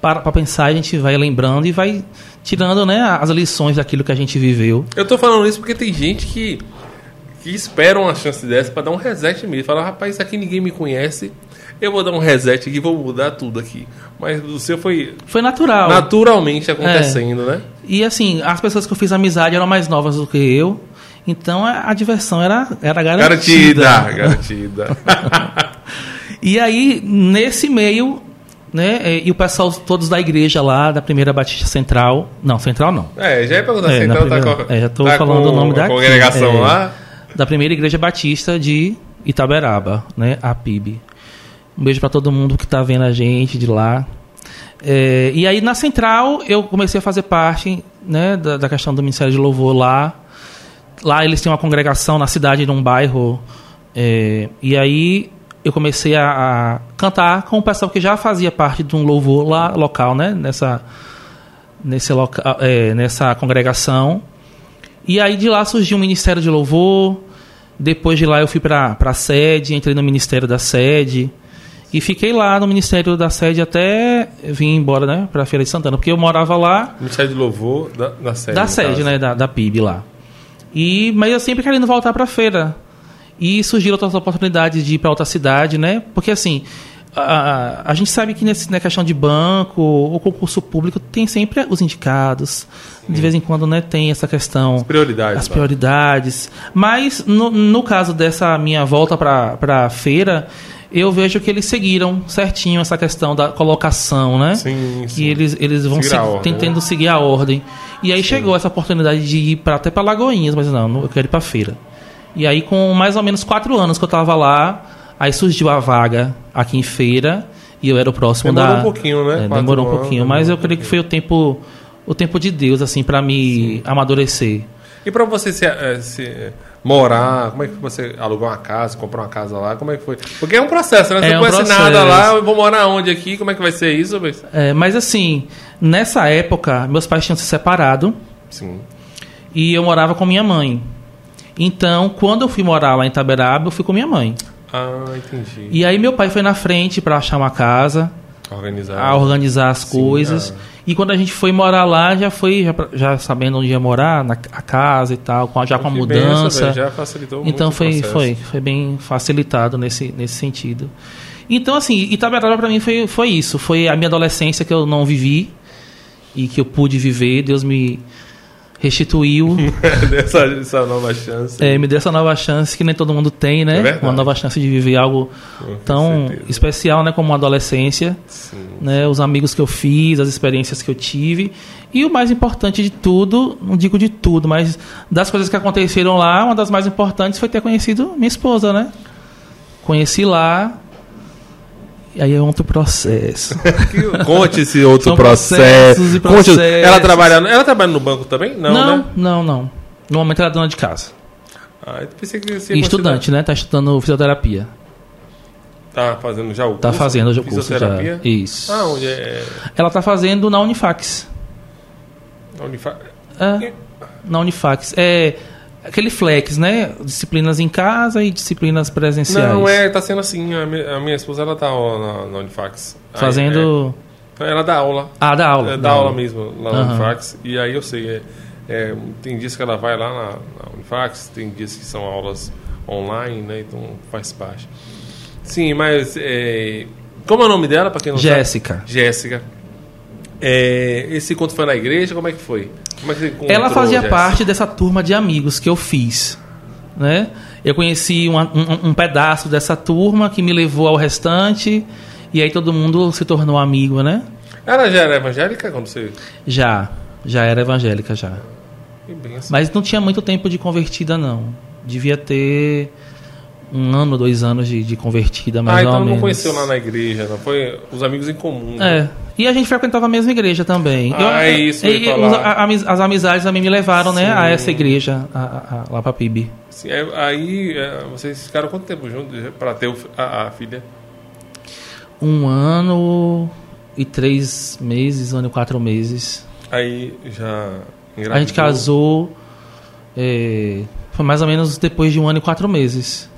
para pra pensar, a gente vai lembrando e vai tirando, né, as lições daquilo que a gente viveu. Eu tô falando isso porque tem gente que, que espera uma chance dessa pra dar um reset mesmo. Fala, rapaz, isso aqui ninguém me conhece. Eu vou dar um reset aqui, vou mudar tudo aqui. Mas o seu foi Foi natural. naturalmente acontecendo, né? E assim, as pessoas que eu fiz amizade eram mais novas do que eu. Então a, a diversão era, era garantida. Garantida, garantida. E aí, nesse meio, né, eh, e o pessoal todos da igreja lá, da primeira Batista Central. Não, Central não. é, já é perguntar É, então tá primeira- com, é, já tô tá falando o nome a daqui, congregação é. lá. da primeira igreja batista de Itaberaba, né, a PIB. Um beijo para todo mundo que tá vendo a gente de lá. É, e aí na central eu comecei a fazer parte, né, da, da questão do Ministério de Louvor lá. Lá eles têm uma congregação na cidade, num bairro. é, e aí eu comecei a, a cantar com o pessoal que já fazia parte de um louvor lá local, né, nessa nesse loca, é, nessa congregação. E aí de lá surgiu o Ministério de Louvor. Depois de lá eu fui para a sede, entrei no Ministério da Sede. E fiquei lá no Ministério da Sede até vim embora, né, para Feira de Santana, porque eu morava lá Ministério de Louvor da, da sede. da sede, caso. né, da, da PIB lá. E mas eu sempre querendo voltar para feira. E surgiram outras oportunidades de ir para outra cidade, né? Porque assim, a, a gente sabe que nesse, na questão de banco ou concurso público tem sempre os indicados. De vez em quando, né, tem essa questão Prioridades. as tá? prioridades. Mas no, no caso dessa minha volta para a feira, eu vejo que eles seguiram certinho essa questão da colocação, né? Sim, sim. eles, eles vão Seguir se- tentando né? seguir a ordem. E aí chegou essa oportunidade de ir pra, até para Lagoinhas, mas não, eu quero ir para feira. E aí, com mais ou menos quatro anos que eu estava lá, aí surgiu a vaga aqui em feira. E eu era o próximo Demorou da. um pouquinho, né? É, demorou um pouquinho, demorou mas um eu creio que foi o tempo, o tempo de Deus, assim, para me Sim. amadurecer. E para você se, eh, se, morar, como é que você alugou uma casa, comprou uma casa lá, como é que foi? Porque é um processo, né? Você é não um conhece processo. nada lá, eu vou morar onde aqui, como é que vai ser isso? É, mas assim, nessa época, meus pais tinham se separado. Sim. E eu morava com minha mãe. Então, quando eu fui morar lá em Taberaba, eu fui com minha mãe. Ah, entendi. E aí meu pai foi na frente para achar uma casa, organizar, a organizar as Sim, coisas. Ah. E quando a gente foi morar lá, já foi já, já sabendo onde ia morar, na a casa e tal, com, já com a mudança. Benção, já facilitou então foi, foi, foi bem facilitado nesse, nesse sentido. Então, assim, Itaberaba para mim foi, foi isso. Foi a minha adolescência que eu não vivi e que eu pude viver. Deus me restituiu. essa, essa nova chance. É, me deu essa nova chance que nem todo mundo tem, né? É uma nova chance de viver algo Com tão certeza. especial, né? Como uma adolescência. Sim. Né? Os amigos que eu fiz, as experiências que eu tive. E o mais importante de tudo, não digo de tudo, mas das coisas que aconteceram lá, uma das mais importantes foi ter conhecido minha esposa, né? Conheci lá, aí é outro processo. Conte esse outro São processo. E processos. Conte, ela trabalha, ela trabalha no banco também? Não, não, né? não, não. No momento ela é dona de casa. Ah, eu pensei que você estudante, né? Tá estudando fisioterapia. Tá fazendo já o tá curso? Tá fazendo já o curso já. Isso. Ah, onde é? Ela tá fazendo na Unifax. Na Unifax? É, na Unifax. É aquele flex, né? Disciplinas em casa e disciplinas presenciais. Não, é, tá sendo assim. A minha, a minha esposa, ela tá na, na Unifax. Fazendo... Aí, é, ela dá aula. Ah, dá aula. É, dá, aula, aula mesmo lá na uhum. Unifax. E aí eu sei, é, é, tem dias que ela vai lá na, na, Unifax, tem dias que são aulas online, né? Então faz parte. Sim, mas... É, como é o nome dela, para quem não Jéssica. sabe? Jéssica. Jéssica. É, esse encontro foi na igreja? Como é que foi? Ela fazia parte dessa turma de amigos que eu fiz. Né? Eu conheci um, um, um, pedaço dessa turma que me levou ao restante. E aí todo mundo se tornou amigo, né? Ela já era evangélica quando você. Já, já era evangélica já. Assim. Mas não tinha muito tempo de convertida, não. Devia ter um ano, dois anos de, de convertida, mais ah, então ou não conheceu lá na igreja, não? Foi os amigos em comum. Né? É. E a gente frequentava a mesma igreja também. Ah, eu, é isso. E, os, a, as amizades também me levaram, Sim. né, a essa igreja, a, a, lá para PIB. Sim, aí é, vocês ficaram quanto tempo juntos para ter a, a, filha? Um ano e três meses, um ano e quatro meses. Aí já engravidou. A gente casou. É, foi mais ou menos depois de um ano e quatro meses.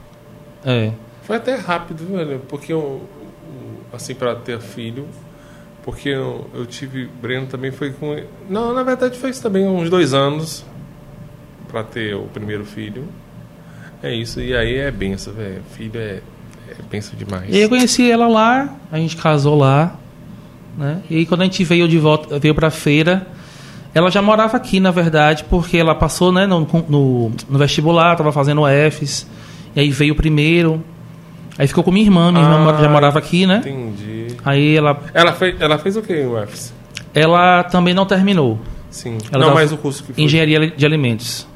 É. Foi até rápido, velho, porque eu, assim, para ter filho, porque eu, eu tive, Breno também foi com. Não, na verdade foi também uns dois anos para ter o primeiro filho. É isso, e aí é benção, velho. Filho é, é benção demais. E eu conheci ela lá, a gente casou lá, né? E aí quando a gente veio de volta, veio pra feira, ela já morava aqui, na verdade, porque ela passou, né, no, no, no vestibular, tava fazendo EFES. E aí veio o primeiro. Aí ficou com minha irmã, minha ah, irmã já morava aqui, né? Entendi. Aí ela. Ela fez, ela fez o que em UFS? Ela também não terminou. Sim. Ela não, mais o curso que foi. Engenharia de alimentos.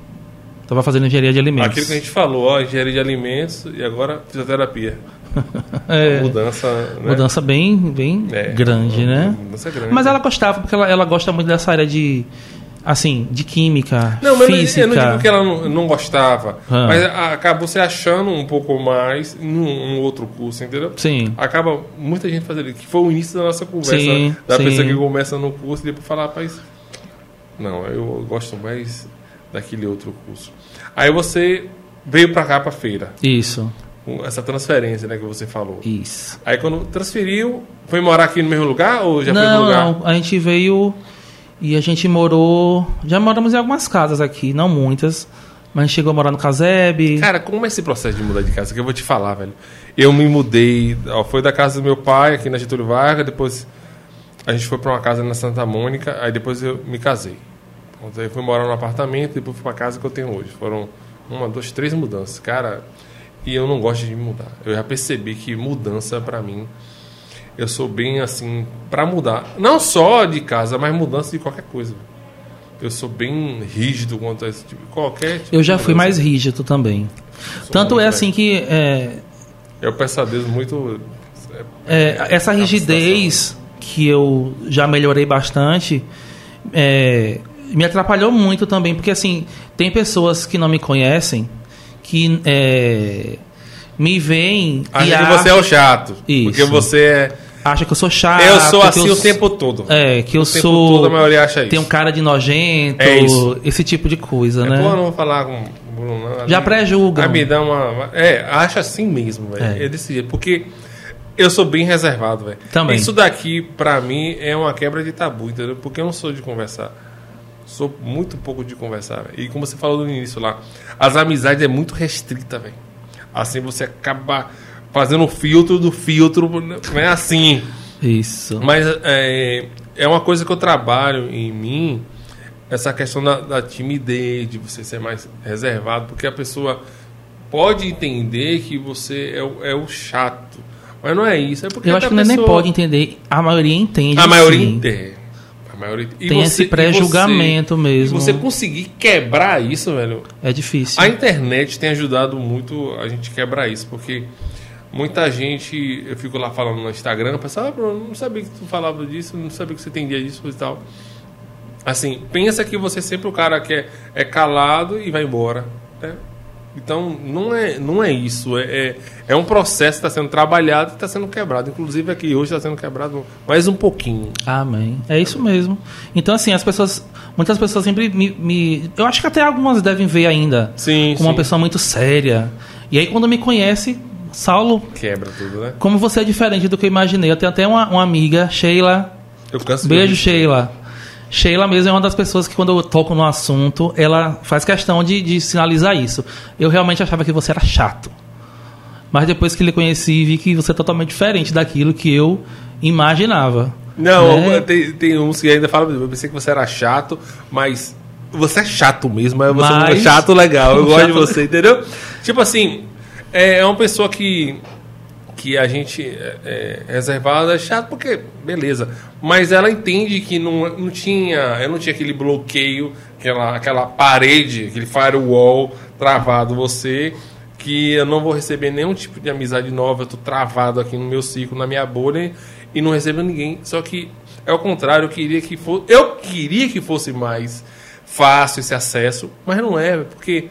Tava fazendo engenharia de alimentos. Aquilo que a gente falou, ó, engenharia de alimentos e agora fisioterapia. é, mudança, né? Mudança bem, bem é, grande, né? Mudança grande. Mas ela gostava, porque ela, ela gosta muito dessa área de assim, de química, não, física. Eu não digo que ela não, não gostava, ah. mas acabou se achando um pouco mais num, num, outro curso, entendeu? Sim. Acaba muita gente fazendo que foi o início da nossa conversa, sim, da sim. pessoa que começa no curso e depois falar, rapaz, não, eu gosto mais daquele outro curso. Aí você veio para cá para feira. Isso. Essa transferência, né, que você falou. Isso. Aí quando transferiu, foi morar aqui no mesmo lugar ou já não, foi no lugar? Não, a gente veio e a gente morou. Já moramos em algumas casas aqui, não muitas. Mas chegou a morar no Caseb. Cara, como é esse processo de mudar de casa? Que eu vou te falar, velho. Eu me mudei. Ó, foi da casa do meu pai, aqui na Getúlio Vargas. Depois a gente foi para uma casa na Santa Mônica. Aí depois eu me casei. Então, fui morar no apartamento. Depois fui para a casa que eu tenho hoje. Foram uma, duas, três mudanças. Cara, e eu não gosto de mudar. Eu já percebi que mudança para mim eu sou bem assim para mudar, não só de casa, mas mudança de qualquer coisa. Eu sou bem rígido quanto a esse tipo, qualquer tipo Eu já fui mais rígido também. Tanto é assim que é, eu peço a Deus muito é, essa rigidez que eu já melhorei bastante é, me atrapalhou muito também, porque assim, tem pessoas que não me conhecem que é, me veem Acha que você é o chato. Isso. Porque você é. Acha que eu sou chato. eu sou assim eu o tempo todo. É, que eu o tempo sou. todo a maioria acha isso. Tem um cara de nojento, É isso. esse tipo de coisa, É, né? Pô, eu não vou falar com o Bruno. não. Já. Aí me dá uma. É, acha assim mesmo, velho. É. É. desse jeito. Porque eu sou bem reservado, velho. Também. Isso daqui, pra mim, é uma quebra de tabu, entendeu? Porque eu não sou de conversar. Sou muito pouco de conversar. velho. E como você falou no início lá, as amizades é muito restrita, velho. Assim você acaba fazendo o filtro do filtro, não é assim. Isso. Mas é, é uma coisa que eu trabalho em mim, essa questão da, da timidez, de você ser mais reservado, porque a pessoa pode entender que você é o, é o chato. Mas não é isso, é porque Eu acho que é nem pessoa- pode entender, a maioria entende. A maioria sim. entende. A maioria... e Tem esse e pré-julgamento você- mesmo. E você conseguir quebrar isso, velho, É difícil. a internet tem ajudado muito a gente quebrar isso, porque muita gente, eu fico lá falando no Instagram, pessoal, ah, Bruno, não sabia que tu falava disso, não sabia que você entendia disso e tal. Assim, pensa que você é sempre o cara que é, é calado e vai embora. né? Então, não é, não é isso. É, é, é um processo que está sendo trabalhado e está sendo quebrado. Inclusive, aqui hoje está sendo quebrado mais um pouquinho. Amém. É isso mesmo. Então, assim, as pessoas. Muitas pessoas sempre me. me- eu acho que até algumas devem ver ainda. Sim, Como uma sim. pessoa muito séria. E aí, quando me conhece, Saulo, Quebra tudo, né? como você é diferente do que eu imaginei. Eu tenho até uma, uma amiga, Sheila. Eu canso Beijo. Sheila. Sheila mesmo é uma das pessoas que, quando eu toco no assunto, ela faz questão de, de sinalizar isso. Eu realmente achava que você era chato. Mas depois que lhe conheci, vi que você é totalmente diferente daquilo que eu imaginava. Não, né? tem, tem uns que ainda falam, eu pensei que você era chato, mas você é chato mesmo, mas você é Mas- chato legal, eu gosto de você, entendeu? Tipo assim, é, é uma pessoa que, que a gente é, é reservada, é chato porque, beleza, mas ela entende que não, não tinha, eu não tinha aquele bloqueio, aquela, aquela parede, aquele firewall travado você, que eu não vou receber nenhum tipo de amizade nova, eu tô travado aqui no meu ciclo, na minha bolha e não recebo ninguém. Só que é o contrário, eu queria que fosse, eu queria que fosse mais fácil esse acesso, mas não é, porque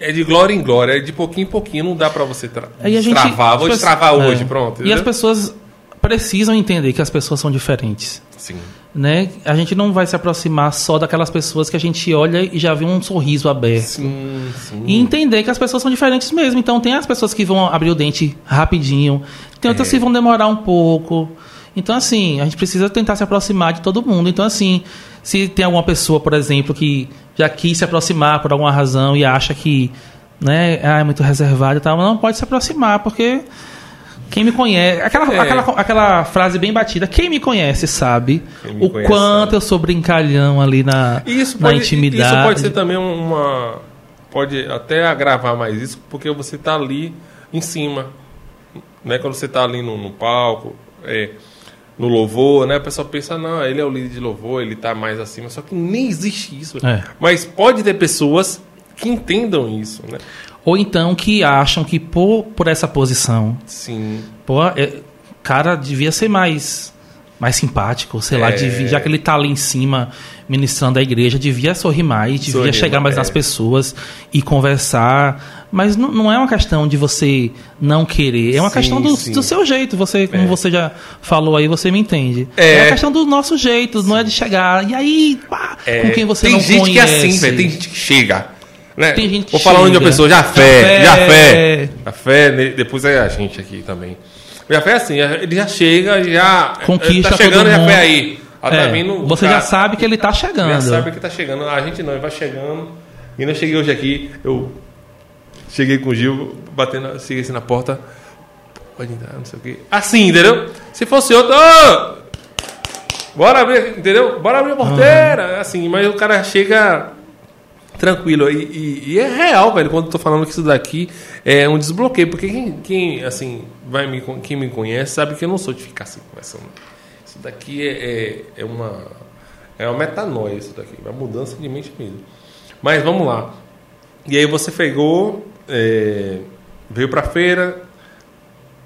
é de glória em glória, é de pouquinho em pouquinho, não dá pra você tra gente- travar. Vou as destravar pessoas- hoje, é. pronto. E as entendeu? pessoas precisam entender que as pessoas são diferentes. Sim. Né? A gente não vai se aproximar só daquelas pessoas que a gente olha e já vê um sorriso aberto. Sim, sim. E entender que as pessoas são diferentes mesmo. Então tem as pessoas que vão abrir o dente rapidinho, tem outras É. que vão demorar um pouco. Então, assim, a gente precisa tentar se aproximar de todo mundo. Então, assim, se tem alguma pessoa, por exemplo, que já quis se aproximar por alguma razão e acha que né, ah, é muito reservado e tal, não pode se aproximar, porque quem me conhece. Aquela, É. aquela, aquela frase bem batida, quem me conhece sabe me o conhece quanto sabe. eu sou brincalhão ali na, isso na pode, intimidade. Isso pode ser também uma. Pode até agravar mais isso, porque você está ali em cima. Né? Quando você está ali no, no palco, é, no louvor, né? A pessoa pensa, não, ele é o líder de louvor, ele está mais acima. Só que nem existe isso. É. Mas pode ter pessoas que entendam isso, né? Ou então que acham que por, por essa posição, Sim. pô, é, cara devia ser mais mais simpático, sei lá, É. devia- já que ele tá ali em cima ministrando a igreja, devia sorrir mais, devia chegar mais é. nas pessoas e conversar. Mas não, não é uma questão de você não querer, é uma Sim, questão do, sim. do seu jeito. Você, como É. você já falou aí, você me entende. É. a questão do nosso jeito, não é de chegar e aí pá, É, com quem você tem não gente conhece. que é assim, velho. Tem gente que chega. Né? Tem gente que Vou falar onde a pessoa já fé, já Já fé. Já fé, ne- depois é a gente aqui também. Já fé é assim, ele já chega, já. Conquista Tá chegando, todo já mundo. fé aí. Ah, tá É, vindo você já sabe que ele tá Já chegando. sabe que tá chegando. A gente não, ele vai chegando. E eu cheguei hoje aqui, eu cheguei com o Gil, batendo, cheguei assim na porta. Pode entrar, não sei o quê. Assim, entendeu? Se fosse outro. "Ô, Bora abrir, entendeu? Bora abrir a porteira. Assim, mas o cara chega tranquilo. E, e- e é real, velho, quando eu tô falando que isso daqui é um desbloqueio. Porque quem, quem, assim, vai me, quem me conhece sabe que eu não sou de ficar assim conversando. Isso daqui é, é, é uma. É uma metanoia, isso daqui. Uma mudança de mente mesmo. Mas vamos lá. E aí você pegou, é, veio pra feira,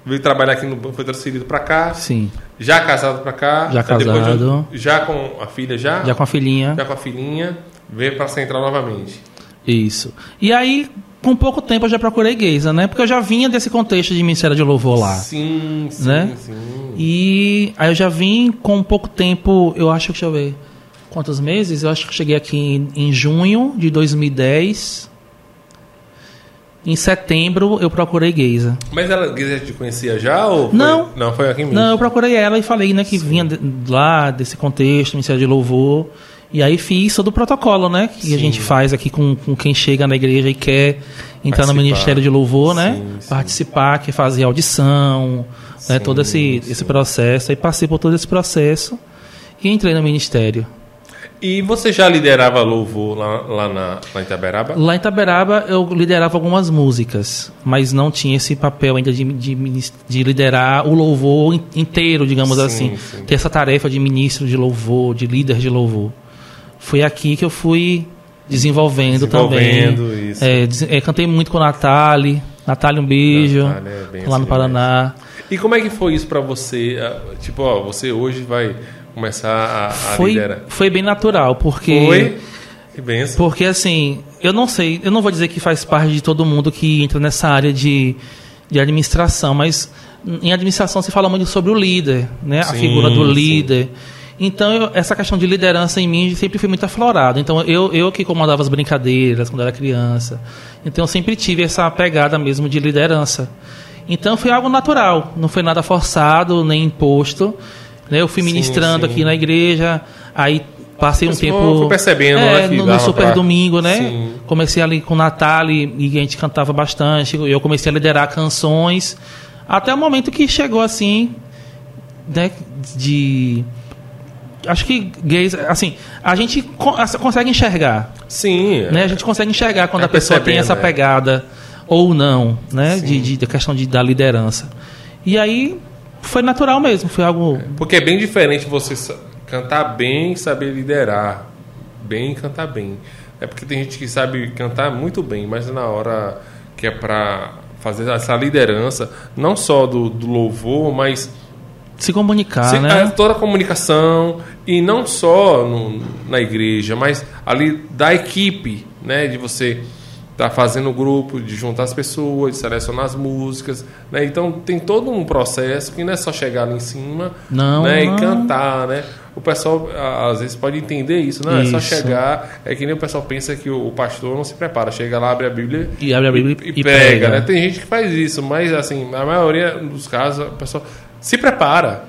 veio trabalhar aqui no foi transferido para cá. Sim. Já casado para cá. Já casado. De, já com a filha já? Já com a filhinha. Já com a filhinha. Veio para Central novamente. Isso. E aí, com pouco tempo, eu já procurei Geisa, né? Porque eu já vinha desse contexto de Ministério de Louvor lá. Sim, sim, né? sim. E aí eu já vim com pouco tempo, eu acho que, deixa eu ver, quantos meses? Eu acho que cheguei aqui em, em junho de 2010. Em setembro eu procurei Geisa. Mas ela Geisa te conhecia já ou foi? Não. Não, foi aqui mesmo. Não, eu procurei ela e falei, né, que Sim. vinha de, lá desse contexto, Ministério de Louvor. E aí fiz todo o protocolo, né? Que Sim. a gente faz aqui com, com quem chega na igreja e quer entrar Participar. no Ministério de Louvor, né? Sim, Participar, quer fazer audição, né? Todo esse, esse processo. Aí passei por todo esse processo e entrei no ministério. E você já liderava louvor lá, lá, na, lá em Itaberaba? Lá em Itaberaba eu liderava algumas músicas, mas não tinha esse papel ainda de, de, de liderar o louvor inteiro, digamos sim, assim. Sim. Ter essa tarefa de ministro de louvor, de líder de louvor. Foi aqui que eu fui desenvolvendo, desenvolvendo também. Isso. É, é, cantei muito com a Natália. Natália, um beijo. Natália, é lá no Paraná. E como é que foi isso para você? Ah, tipo, ó, você hoje vai começar a, a foi, liderar? Foi bem natural, porque. Foi? Que benção. Porque assim, eu não sei, eu não vou dizer que faz parte de todo mundo que entra nessa área de, de administração, mas em administração se fala muito sobre o líder, né? Sim, a figura do líder. Sim. Então, eu, essa questão de liderança em mim sempre foi muito aflorada. Então, eu, eu que comandava as brincadeiras quando era criança. Então, eu sempre tive essa pegada mesmo de liderança. Então, foi algo natural. Não foi nada forçado, nem imposto. Né? Eu fui ministrando sim, sim. aqui na igreja, aí passei Mas um tempo. Fui percebendo, é, né, no, no Super pra... Domingo, né? Sim. Comecei ali com Natália e a gente cantava bastante. Eu comecei a liderar canções. Até o momento que chegou assim, né, de. Acho que gays, assim, a gente consegue enxergar. Sim. Né? A gente consegue enxergar quando é a pessoa tem essa é. pegada ou não, né? De, de, da questão de, da liderança. E aí foi natural mesmo, foi algo. Porque é bem diferente você cantar bem e saber liderar. Bem e cantar bem. É porque tem gente que sabe cantar muito bem, mas na hora que é para fazer essa liderança, não só do, do louvor, mas se comunicar, se, né? É, toda a comunicação e não só no, na igreja, mas ali da equipe, né? De você tá fazendo o grupo, de juntar as pessoas, de selecionar as músicas, né? Então tem todo um processo que não é só chegar lá em cima, não, né? Não. E cantar, né? O pessoal às vezes pode entender isso, não isso. é só chegar, é que nem o pessoal pensa que o pastor não se prepara, chega lá, abre a Bíblia e abre a Bíblia e, e, e prega, né? Tem gente que faz isso, mas assim, na maioria dos casos, o pessoal se prepara.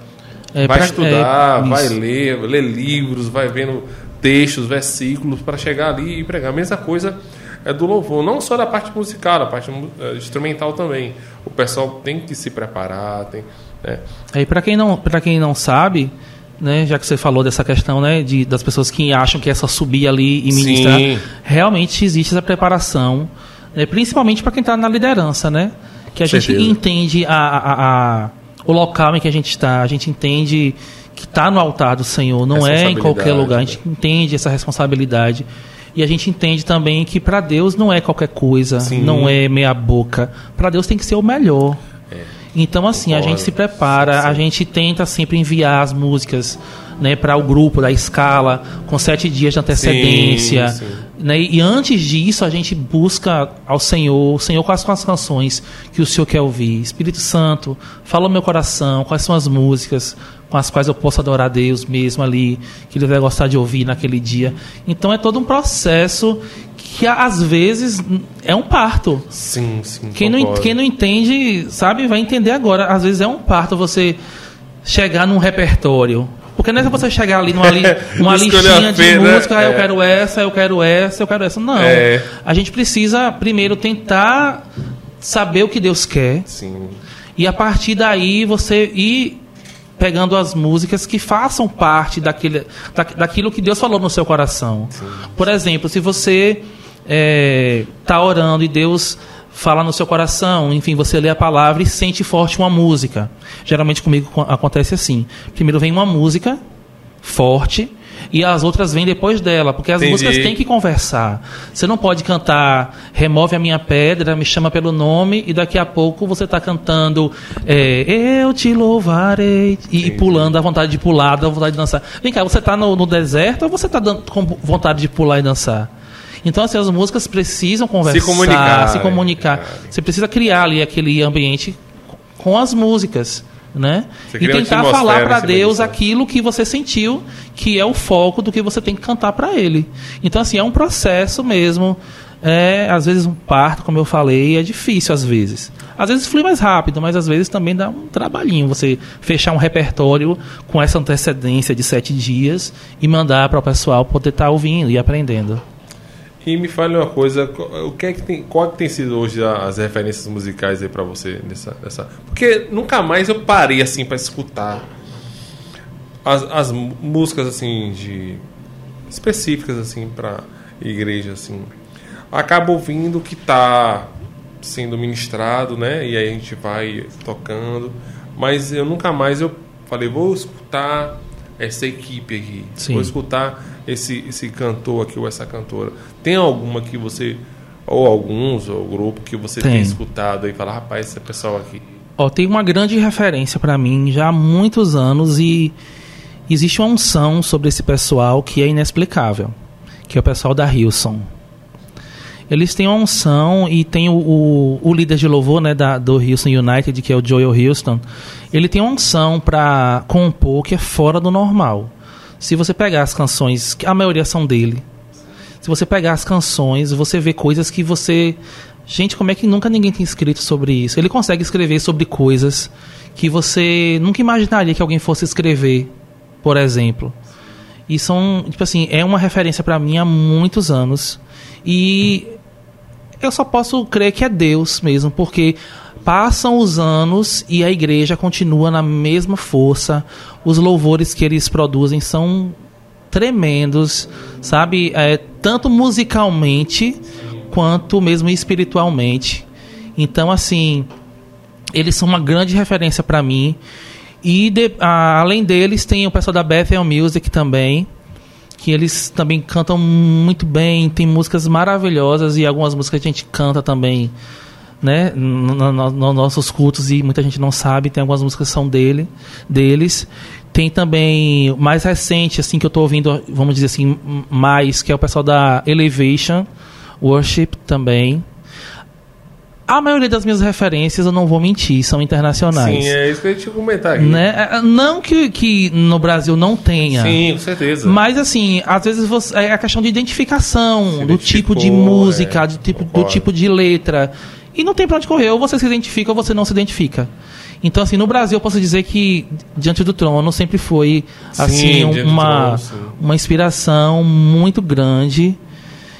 É, vai pra, estudar, é, vai ler, ler livros, vai vendo textos, versículos para chegar ali e pregar. A mesma coisa é do louvor, não só da parte musical, da parte uh, instrumental também. O pessoal tem que se preparar, tem. Né? É, para quem não, para quem não sabe, né, já que você falou dessa questão, né, de das pessoas que acham que é só subir ali e ministrar, Sim. realmente existe essa preparação, né, principalmente para quem está na liderança, né, que a gente entende a, a, a, o local em que a gente está, a gente entende que está no altar do Senhor, não é em qualquer lugar, a gente né? entende essa responsabilidade. E a gente entende também que para Deus não é qualquer coisa, Sim. não é meia boca. Para Deus tem que ser o melhor. É. Então, assim, a gente se prepara, a gente tenta sempre enviar as músicas né, para o grupo da escala com sete dias de antecedência. Sim, sim. Né, e antes disso, a gente busca ao Senhor, Senhor, quais são as canções que o Senhor quer ouvir? Espírito Santo, fala no meu coração, quais são as músicas, com as quais eu posso adorar a Deus mesmo ali, que ele vai gostar de ouvir naquele dia. Então é todo um processo que às vezes é um parto. Sim, sim. Quem não, quem não entende, sabe, vai entender agora. Às vezes é um parto você chegar num repertório. Porque não é você chegar ali numa, li, uma listinha de feira, música, ah, é. eu quero essa, eu quero essa, eu quero essa. Não. É. A gente precisa primeiro tentar saber o que Deus quer. Sim. E a partir daí você ir pegando as músicas que façam parte daquele, da, daquilo que Deus falou no seu coração. Sim. Por exemplo, se você está é, tá orando e Deus fala no seu coração, enfim, você lê a palavra e sente forte uma música. Geralmente comigo acontece assim. Primeiro vem uma música forte e as outras vêm depois dela, porque as Entendi. músicas têm que conversar. Você não pode cantar Remove a minha pedra, me chama pelo nome e daqui a pouco você está cantando é, Eu te louvarei e, e pulando, a vontade de pular, a vontade de dançar. Vem cá, você está no, no deserto ou você está com vontade de pular e dançar? Então, assim, as músicas precisam conversar, comunicar, se comunicar. é. Você precisa criar ali aquele ambiente com as músicas, né? E tentar falar para Deus aquilo que você sentiu, que é o foco do que você tem que cantar para Ele. Então, assim, é um processo mesmo. É, às vezes um parto, como eu falei, é difícil às vezes. Às vezes flui mais rápido, mas às vezes também dá um trabalhinho você fechar um repertório com essa antecedência de sete dias e mandar para o pessoal poder estar ouvindo e aprendendo. E me fale uma coisa, o que é que tem, qual que tem sido hoje as referências musicais aí pra você nessa, nessa? Porque nunca mais eu parei assim pra escutar as, as mú- músicas assim de específicas assim para igreja assim. Acabo ouvindo o que tá sendo ministrado, né? E aí a gente vai tocando, mas eu nunca mais eu falei vou escutar essa equipe aqui, Sim. vou escutar esse esse cantor aqui ou essa cantora. Tem alguma que você ou alguns ou grupo que você tem, Tem. escutado e fala, rapaz, esse pessoal aqui. Ó, tem uma grande referência para mim já há muitos anos e existe uma unção sobre esse pessoal que é inexplicável, que é o pessoal da Hilson. Eles têm uma unção e tem o, o, o líder de louvor né, da, do Houston United, que é o Joel Houston. Ele tem uma unção para compor que é fora do normal. Se você pegar as canções, que a maioria são dele, se você pegar as canções, você vê coisas que você. Gente, como é que nunca ninguém tem escrito sobre isso? Ele consegue escrever sobre coisas que você nunca imaginaria que alguém fosse escrever, por exemplo. E são, tipo assim, é uma referência para mim há muitos anos. E eu só posso crer que é Deus mesmo, porque passam os anos e a igreja continua na mesma força. Os louvores que eles produzem são tremendos, sabe? É, tanto musicalmente quanto mesmo espiritualmente. Então, assim, eles são uma grande referência para mim. E de- a- além deles, tem o pessoal da Bethel Music também, que eles também cantam muito bem, tem músicas maravilhosas e algumas músicas que a gente canta também, né, nos no, no- nos nossos cultos e muita gente não sabe, tem algumas músicas que são dele, deles. Tem também o mais recente assim que eu tô ouvindo, vamos dizer assim, mais, que é o pessoal da Elevation Worship também. A maioria das minhas referências, eu não vou mentir, são internacionais. Sim, é isso que eu ia te comentar aqui. Né? É, Não que, que no Brasil não tenha. Sim, com certeza. Mas assim, às vezes você, é a questão de identificação, Se do tipo de música, é, do, tipo, do tipo de letra. E não tem pra onde correr, ou você se identifica ou você não se identifica. Então, assim, no Brasil eu posso dizer que Diante do Trono sempre foi Sim, assim uma, Trono, uma inspiração muito grande.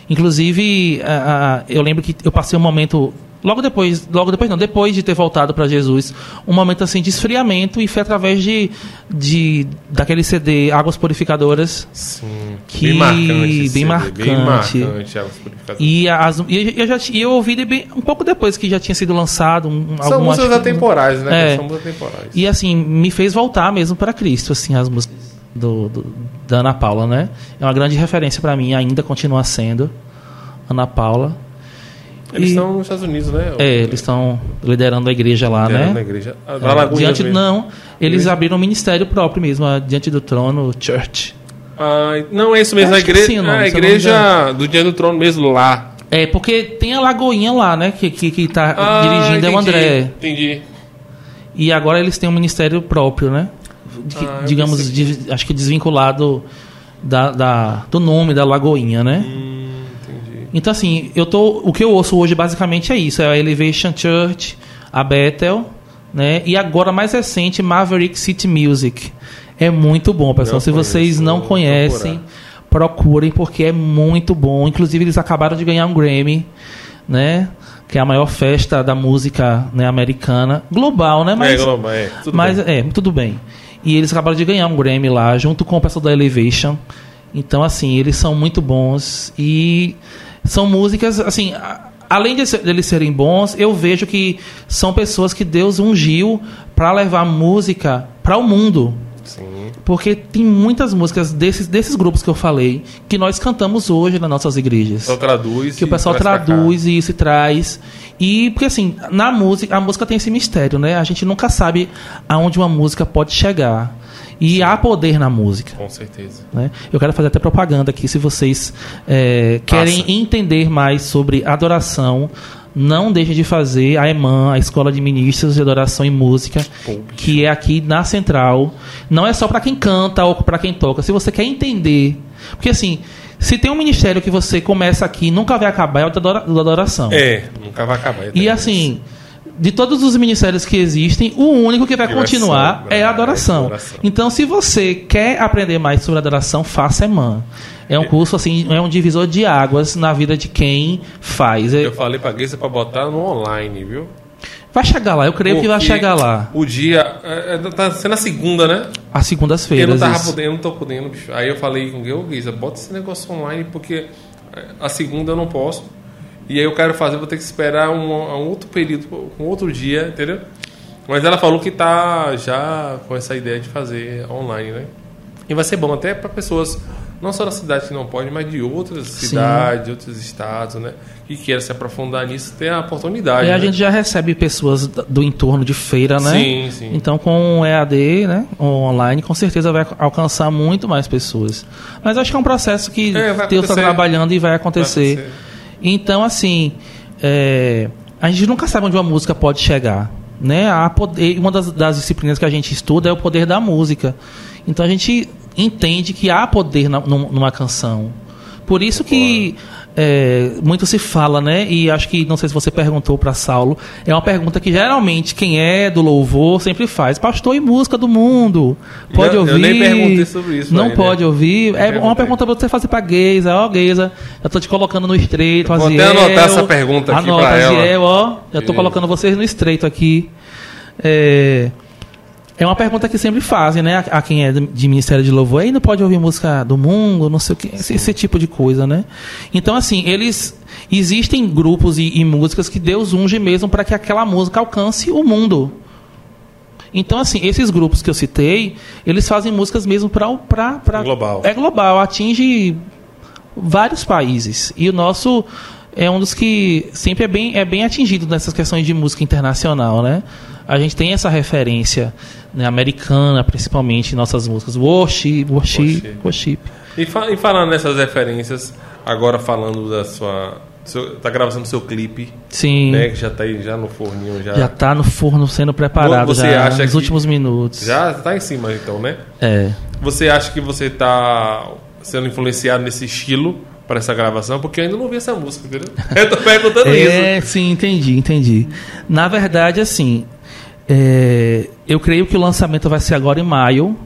Inclusive, a- a- eu lembro que eu passei um momento logo depois, logo depois não, depois de ter voltado para Jesus, um momento assim de esfriamento e foi através de, de daquele CD Águas Purificadoras Sim. que- bem marcante. bem CD, Bem marcante. marcante. Águas Purificadoras. e, as, e eu já e eu ouvi bem, um pouco depois que já tinha sido lançado um, São músicas atemporais, né? É. São músicas atemporais. E assim, me fez voltar mesmo para Cristo, assim, as músicas do, do- da Ana Paula, né? É uma grande referência para mim, ainda continua sendo Ana Paula. Eles E- estão nos Estados Unidos, né? É, eles estão liderando a igreja lá, Liderando né? na igreja. A É, Lagoinha diante mesmo. não, eles Igreja? abriram um ministério próprio mesmo, a diante do trono, church. Ah, não, é isso mesmo. A igreja, sim a não me igreja do Dia do Trono mesmo lá. É, porque tem a Lagoinha lá, né, que que, que tá Ah, dirigindo é o entendi, André. Entendi. E agora eles têm um ministério próprio, né? Ah, digamos, acho que desvinculado da, da- do nome da Lagoinha, né? Hum, entendi. Então, assim, eu tô, o que eu ouço hoje basicamente é isso: é a Elevation Church, a Bethel, né? E agora, mais recente, Maverick City Music. É muito bom, pessoal. Não Se vocês não conhecem, procurem, porque é muito bom. Inclusive, eles acabaram de ganhar um Grammy, né? Que é a maior festa da música né, americana. Global, né? Mas, é, Global, é. Tudo mas bem. é, tudo bem. E eles acabaram de ganhar um Grammy lá, junto com o pessoal da Elevation. Então, assim, eles são muito bons. E são músicas, assim, além de deles serem bons, eu vejo que são pessoas que Deus ungiu para levar música para o mundo. Sim. Porque tem muitas músicas desses, desses grupos que eu falei que nós cantamos hoje nas nossas igrejas. Traduz. que o pessoal traduz e isso e traz. E porque assim, na música, a música tem esse mistério, né? A gente nunca sabe aonde uma música pode chegar. E há poder na música. Com certeza. Né? Eu quero fazer até propaganda aqui, se vocês é, querem entender mais sobre adoração, não deixem de fazer a EMAN, a Escola de Ministros de Adoração e Música, Pô, que é aqui na Central. Não é só para quem canta ou para quem toca. Se você quer entender, porque assim, se tem um ministério que você começa aqui e nunca vai acabar, é o da adora- da adoração. É, nunca vai acabar. E assim, de todos os ministérios que existem, o único que vai vai continuar é a é, adoração. é adoração. Então, se você quer aprender mais sobre adoração, faça EMAN. É um curso assim, é um divisor de águas na vida de quem faz. É- Eu falei pra Geisa pra botar no online, viu? vai chegar lá, eu creio que vai Porque chegar lá. O dia. é, é, tá sendo a segunda, né? Eu segundas-feiras. não tava isso. podendo, não tô podendo, bicho. Aí eu falei com o Guisa, bota esse negócio online, porque é, a segunda eu não posso. E aí eu quero fazer, vou ter que esperar um, um outro período, um outro dia, entendeu? Mas ela falou que tá já com essa ideia de fazer online, né? E vai ser bom até para pessoas, não só da cidade que não pode, mas de outras cidades, de outros estados, né? Que queiram se aprofundar nisso, ter a oportunidade. E a né? gente já recebe pessoas do entorno de feira, né? Sim, sim. Então, com o EAD, né? online, com certeza vai alcançar muito mais pessoas. Mas acho que é um processo que É, Deus está trabalhando e vai acontecer. Vai acontecer. Então, assim, é, a gente nunca sabe onde uma música pode chegar. Né? A poder, uma das, das disciplinas que a gente estuda é o poder da música. Então a gente entende que há poder na- num- numa canção. Por isso que é, muito se fala, né? E acho que, não sei se você perguntou para Saulo, é uma pergunta que geralmente quem é do louvor sempre faz. Pastor e música do mundo. Pode Eu- ouvir? eu nem perguntei sobre isso Não ainda. pode ouvir. É perguntei. uma pergunta pra você fazer pra Geisa. Ó, Geisa, eu tô te colocando no estreito. Eu vou até anotar essa pergunta aqui Anota, pra ela. Ó. Já tô colocando vocês no estreito aqui. É... É uma pergunta que sempre fazem, né? A, a quem é de Ministério de Louvor. Aí não pode ouvir música do mundo, não sei o que. Esse, esse tipo de coisa, né? Então, assim, eles. Existem grupos e, e músicas que Deus unge mesmo para que aquela música alcance o mundo. Então, assim, esses grupos que eu citei, eles fazem músicas mesmo para. Global. É global, atinge vários países. E o nosso é um dos que sempre é bem, é bem atingido nessas questões de música internacional, né? A gente tem essa referência né, americana, principalmente, em nossas músicas. Worship, worship, Worship. E, fa e falando nessas referências, agora falando da sua. Seu, tá gravando seu clipe, Sim. né? Que já tá aí já no forninho, já. Já tá no forno sendo preparado Você já acha nos que- últimos minutos. Já tá em cima, então, né? É. Você acha que você tá sendo influenciado nesse estilo para essa gravação? Porque eu ainda não vi essa música, entendeu? Eu tô perguntando É, isso. sim, entendi, entendi. Na verdade, assim, é, eu creio que o lançamento vai ser agora em maio.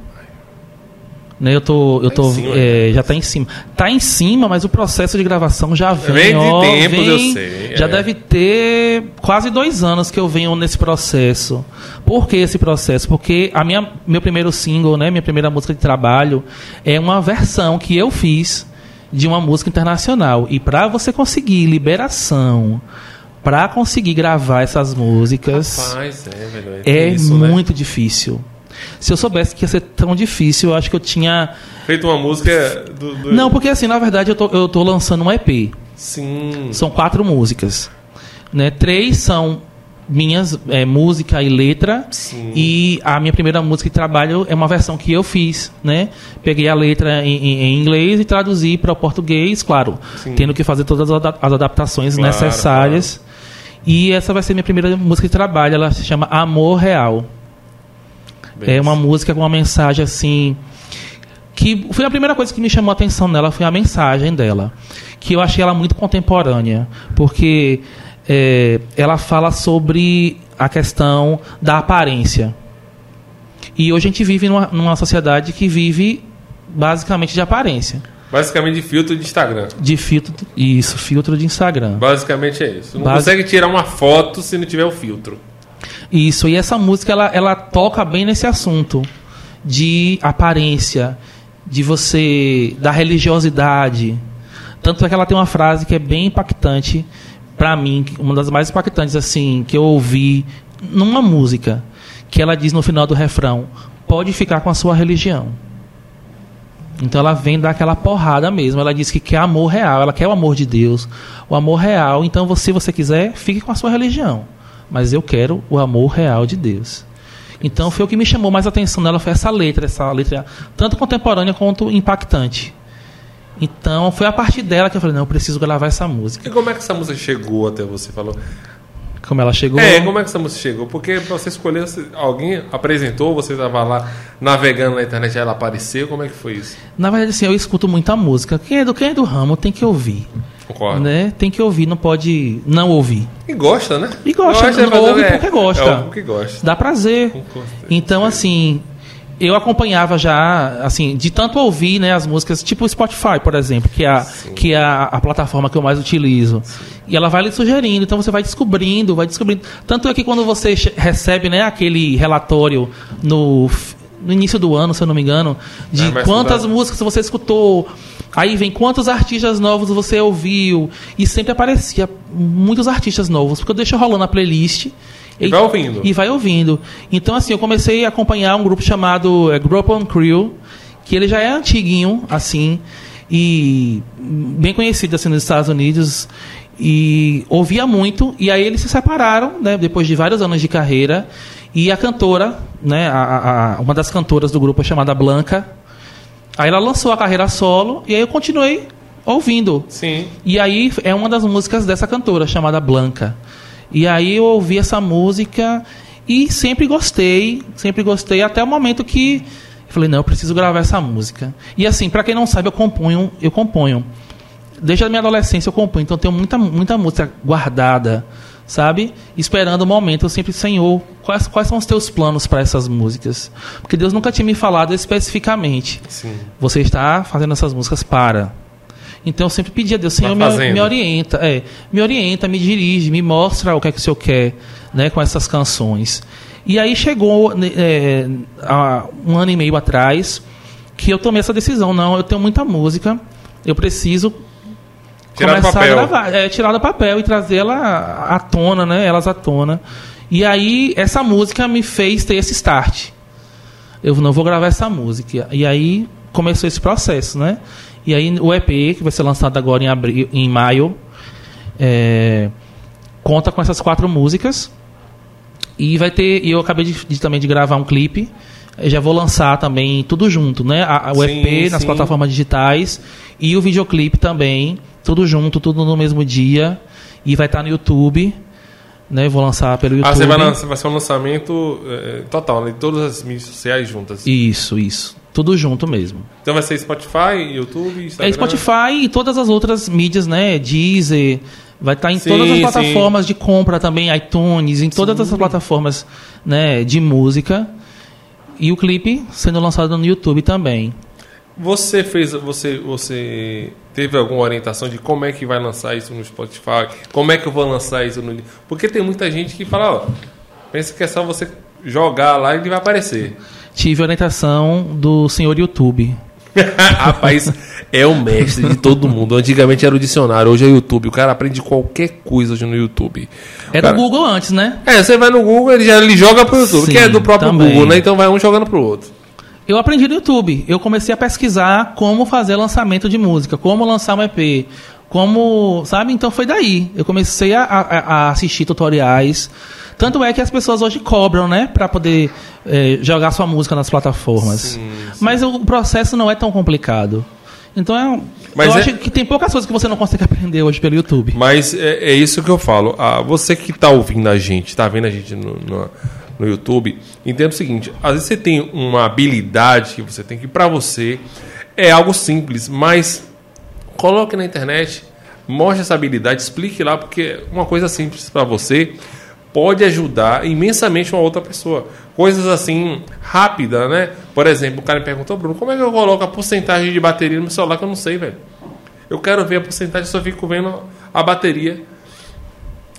Né, eu tô, eu Tá tô, cima, é, já tá em cima. Tá em cima, mas o processo de gravação já vem. Vem de ó, tempos, vem- eu sei, Já é. deve ter quase dois anos que eu venho nesse processo. Por que esse processo? Porque a minha, meu primeiro single, né, minha primeira música de trabalho, é uma versão que eu fiz de uma música internacional. E para você conseguir liberação, para conseguir gravar essas músicas, Rapaz, é, velho. é isso, né? muito difícil. Se eu soubesse que ia ser tão difícil, eu acho que eu tinha. Feito uma música do. do- Não, porque assim, na verdade, eu tô, eu tô lançando um EP. Sim. São quatro músicas. Né? Três são minhas, é, música e letra. Sim. E a minha primeira música de trabalho é uma versão que eu fiz. Né? Peguei a letra em, em- em inglês e traduzi para o português, claro. Sim. Tendo que fazer todas as ada- as adaptações Claro, necessárias. E essa vai ser minha primeira música de trabalho. Ela se chama Amor Real. É uma música com uma mensagem assim. Que foi a primeira coisa que me chamou a atenção nela foi a mensagem dela. Que eu achei ela muito contemporânea. Porque é, ela fala sobre a questão da aparência. E hoje a gente vive numa, numa sociedade que vive basicamente de aparência. Basicamente de filtro de Instagram. De filtro. Isso, filtro de Instagram. Basicamente é isso. Não consegue tirar uma foto se não tiver o filtro. Isso, e essa música ela, ela toca bem nesse assunto de aparência, de você, da religiosidade. Tanto é que ela tem uma frase que é bem impactante pra mim, uma das mais impactantes assim que eu ouvi numa música, que ela diz no final do refrão: pode ficar com a sua religião. Então ela vem dar aquela porrada mesmo. Ela diz que quer amor real, ela quer o amor de Deus, o amor real. Então, se você quiser, fique com a sua religião. Mas eu quero o amor real de Deus. Então foi o que me chamou mais atenção nela foi essa letra, essa letra tanto contemporânea quanto impactante. Então foi a partir dela que eu falei, não, eu preciso gravar essa música. E como é que essa música chegou até você? Falou. Como ela chegou? É, como é que essa música chegou? Porque pra você escolher, alguém apresentou, você estava lá navegando na internet, ela apareceu, como é que foi isso? Na verdade, assim, eu escuto muita música. Quem é do, quem é do ramo tem que ouvir. Concordo. Né? Tem que ouvir, não pode não ouvir. E gosta, né? E gosta, Gosta, não ouve é- porque gosta. É, porque gosta. Dá prazer. Então, assim, eu acompanhava já, assim, de tanto ouvir né, as músicas, tipo o Spotify, por exemplo, que é, a, que é a, a plataforma que eu mais utilizo. E ela vai lhe sugerindo, então você vai descobrindo, vai descobrindo. Tanto é que quando você recebe né, aquele relatório no, no início do ano, se eu não me engano, de vai quantas estudar. músicas você escutou. Aí vem quantos artistas novos você ouviu. E sempre aparecia muitos artistas novos, porque eu deixo rolando a playlist. E vai ouvindo. E vai ouvindo. Então, assim, eu comecei a acompanhar um grupo chamado é, Group on Crew, que ele já é antiguinho, assim, e bem conhecido, assim, nos Estados Unidos. E ouvia muito, e aí eles se separaram, né, depois de vários anos de carreira. E a cantora, né, a, a- uma das cantoras do grupo é chamada Blanca. Aí ela lançou a carreira solo, e aí eu continuei ouvindo. Sim. E aí é uma das músicas dessa cantora, chamada Blanca. E aí eu ouvi essa música e sempre gostei, sempre gostei, até o momento que eu falei, não, eu preciso gravar essa música. E assim, para quem não sabe, eu componho, eu componho. Desde a minha adolescência eu componho, então eu tenho muita, muita música guardada, sabe? Esperando o momento, eu sempre, Senhor, quais, quais são os teus planos para essas músicas? Porque Deus nunca tinha me falado especificamente Sim. você está fazendo essas músicas para. Então eu sempre pedi a Deus, Senhor, me, fazendo. me orienta, é, me orienta, me dirige, me mostra o que é que o Senhor quer, né, com essas canções. E aí chegou né, é, há um ano e meio atrás que eu tomei essa decisão, não, eu tenho muita música, eu preciso Tirar do começar papel. a gravar, é, tirar do papel e trazê-la à tona, né, elas à tona. E aí essa música me fez ter esse start eu não vou gravar essa música. E aí começou esse processo, né? E aí o EP, que vai ser lançado agora em, abril, em maio, é, conta com essas quatro músicas. E vai ter. E eu acabei de, de- também de gravar um clipe. Eu já vou lançar também tudo junto, né? A- a- o Sim, EP nas sim. plataformas digitais e o videoclipe também, tudo junto, tudo no mesmo dia. E vai estar no YouTube. Né? Eu vou lançar pelo YouTube. Ah, você vai, lançar, vai ser um lançamento eh, total, né? De todas as mídias sociais juntas. Isso, isso. Tudo junto mesmo. Então vai ser Spotify, YouTube, Instagram. É Spotify e todas as outras mídias, né? Deezer, vai estar em Sim, todas as sim. plataformas de compra também, iTunes, em todas essas plataformas, né, de música. E o clipe sendo lançado no YouTube também. Você fez, você, você teve alguma orientação de como é que vai lançar isso no Spotify? Como é que eu vou lançar isso no? Porque tem muita gente que fala, ó, pensa que é só você jogar lá e ele vai aparecer. Tive orientação do senhor YouTube. Rapaz, é o mestre de todo mundo. Antigamente era o dicionário, hoje é o YouTube. O cara aprende qualquer coisa hoje no YouTube. Era Cara, do Google antes, né? É, você vai no Google, ele já ele joga pro YouTube, Sim, que é do próprio também. Google, né? Então vai um jogando pro outro. Eu aprendi no YouTube. Eu comecei a pesquisar como fazer lançamento de música, como lançar um EP, como, sabe? Então foi daí. Eu comecei a, a- a assistir tutoriais. Tanto é que as pessoas hoje cobram, né, Pra poder eh, jogar sua música nas plataformas. Sim, Mas o processo não é tão complicado. Então é, um- Mas eu é- acho que tem poucas coisas que você não consegue aprender hoje pelo YouTube. Mas é, é isso que eu falo. Ah, você que está ouvindo a gente, está vendo a gente no, no, no YouTube, entenda o seguinte: às vezes você tem uma habilidade que você tem que, para você, é algo simples, mas coloque na internet, mostre essa habilidade, explique lá, porque uma coisa simples para você pode ajudar imensamente uma outra pessoa. Coisas assim, rápida, né? Por exemplo, o cara me perguntou, Bruno, como é que eu coloco a porcentagem de bateria no meu celular que eu não sei, velho? Eu quero ver a porcentagem, só fico vendo a bateria.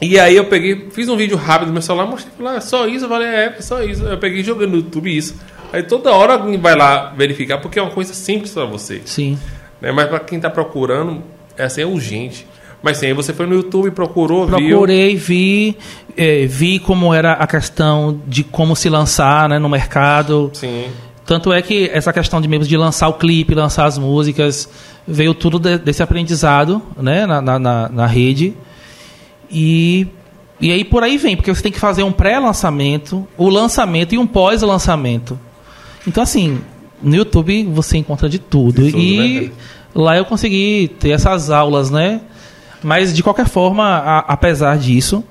E aí eu peguei, fiz um vídeo rápido no meu celular, mostrei lá, só isso, eu falei, é, só isso. Eu peguei e joguei no YouTube isso. Aí toda hora alguém vai lá verificar, porque é uma coisa simples para você. Sim. Né? Mas para quem está procurando, é assim, é urgente. Mas sim, aí você foi no YouTube, procurou, viu. Procurei, vi, eh, vi como era a questão de como se lançar né, no mercado. Sim. Tanto é que essa questão de mesmo de lançar o clipe, lançar as músicas, veio tudo de- desse aprendizado né, na, na, na- na rede. E, e aí por aí vem, porque você tem que fazer um pré-lançamento, o lançamento e um pós-lançamento. Então, assim, no YouTube você encontra de tudo. De tudo, e né? lá eu consegui ter essas aulas, né? Mas, de qualquer forma, a- apesar disso,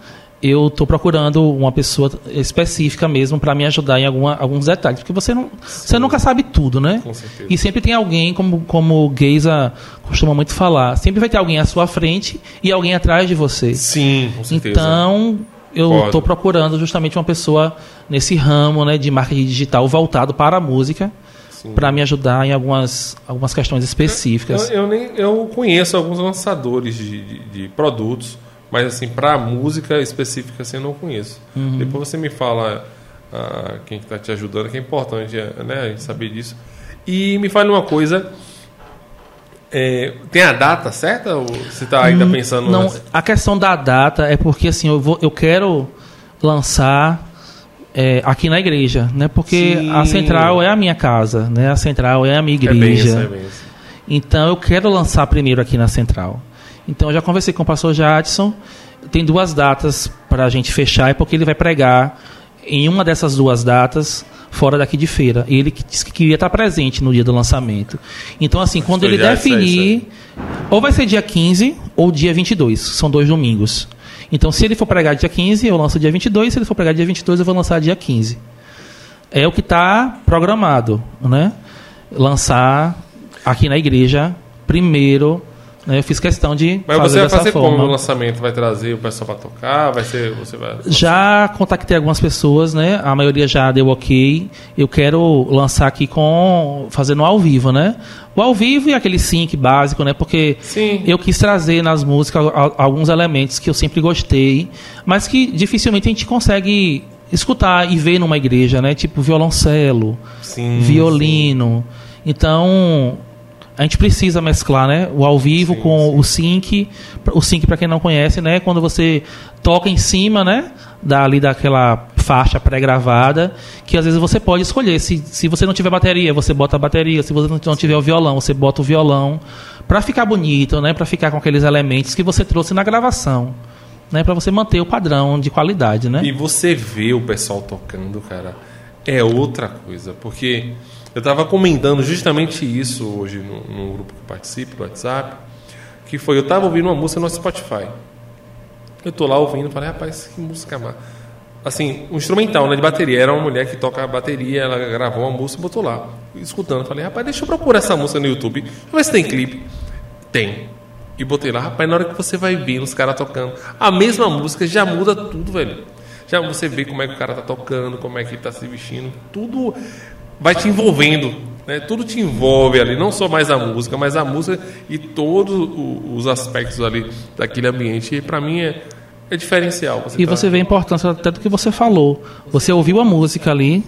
eu estou procurando uma pessoa específica mesmo para me ajudar em alguma, alguns detalhes. Porque você, não, você nunca sabe tudo, né? Com certeza. E sempre tem alguém, como, como o Geisa costuma muito falar, sempre vai ter alguém à sua frente e alguém atrás de você. Sim, com certeza. Então, eu estou procurando justamente uma pessoa nesse ramo né, de marketing digital voltado para a música, para me ajudar em algumas, algumas questões específicas. Eu, eu nem, eu conheço alguns lançadores de, de, de produtos, mas assim, para música específica assim, eu não conheço. Uhum. Depois você me fala ah, quem está te ajudando, que é importante né, a gente saber disso. E me fale uma coisa. é, tem a data certa? Ou você está ainda pensando Hum, Não, nessa? a questão da data é porque assim, eu, vou, eu quero lançar é, aqui na igreja, né? Porque Sim. a central é a minha casa, né? A central é a minha É bem igreja. isso, é bem isso. Então eu quero lançar primeiro aqui na central. Então eu já conversei com o pastor Jadson. Tem duas datas para a gente fechar, é porque ele vai pregar em uma dessas duas datas fora daqui de feira. Ele que disse que queria estar presente no dia do lançamento. Então assim, quando ele sei, definir, ou vai ser dia 15 ou dia 22, são dois domingos. Então se ele for pregar dia 15, eu lanço dia 22, se ele for pregar dia 22, eu vou lançar dia 15. É o que está programado, né? Lançar aqui na igreja primeiro. Eu fiz questão de Mas fazer você vai dessa fazer forma. como no lançamento? Vai trazer o pessoal para tocar? Vai ser. Você vai... Já contactei algumas pessoas, né? A maioria já deu ok. Eu quero lançar aqui com fazendo ao vivo, né? O ao vivo e aquele sync básico, né? Porque Sim. eu quis trazer nas músicas al- alguns elementos que eu sempre gostei, mas que dificilmente a gente consegue escutar e ver numa igreja, né? Tipo violoncelo, Sim, violino. Então, a gente precisa mesclar, né? O ao vivo Sim, com sim. o sync. O sync, para quem não conhece, né? Quando você toca em cima, né? Dali daquela faixa pré-gravada, que às vezes você pode escolher. Se, se você não tiver bateria, você bota a bateria. Se você não- não tiver o violão, você bota o violão. Para ficar bonito, né? Para ficar com aqueles elementos que você trouxe na gravação. Né, para você manter o padrão de qualidade, né? E você vê o pessoal tocando, cara, é outra coisa. Porque eu estava comentando justamente isso hoje no, no grupo que participo, do WhatsApp, que foi, eu estava ouvindo uma música no Spotify. Eu tô lá ouvindo, falei, rapaz, que música má. Assim, um instrumental, né, de bateria. Era uma mulher que toca bateria, ela gravou uma música e botou lá. Escutando, falei, rapaz, deixa eu procurar essa música no YouTube. Ver se tem clipe. Tem. E botei lá, rapaz, na hora que você vai ver os caras tocando, a mesma música já muda tudo, velho. Já você vê como é que o cara tá tocando, como é que ele tá se vestindo, tudo vai te envolvendo, né? Tudo te envolve ali, não só mais a música, mas a música e todos os aspectos ali daquele ambiente. E para mim é, é diferencial. E tá- você vê a importância até do que você falou. Você ouviu a música ali,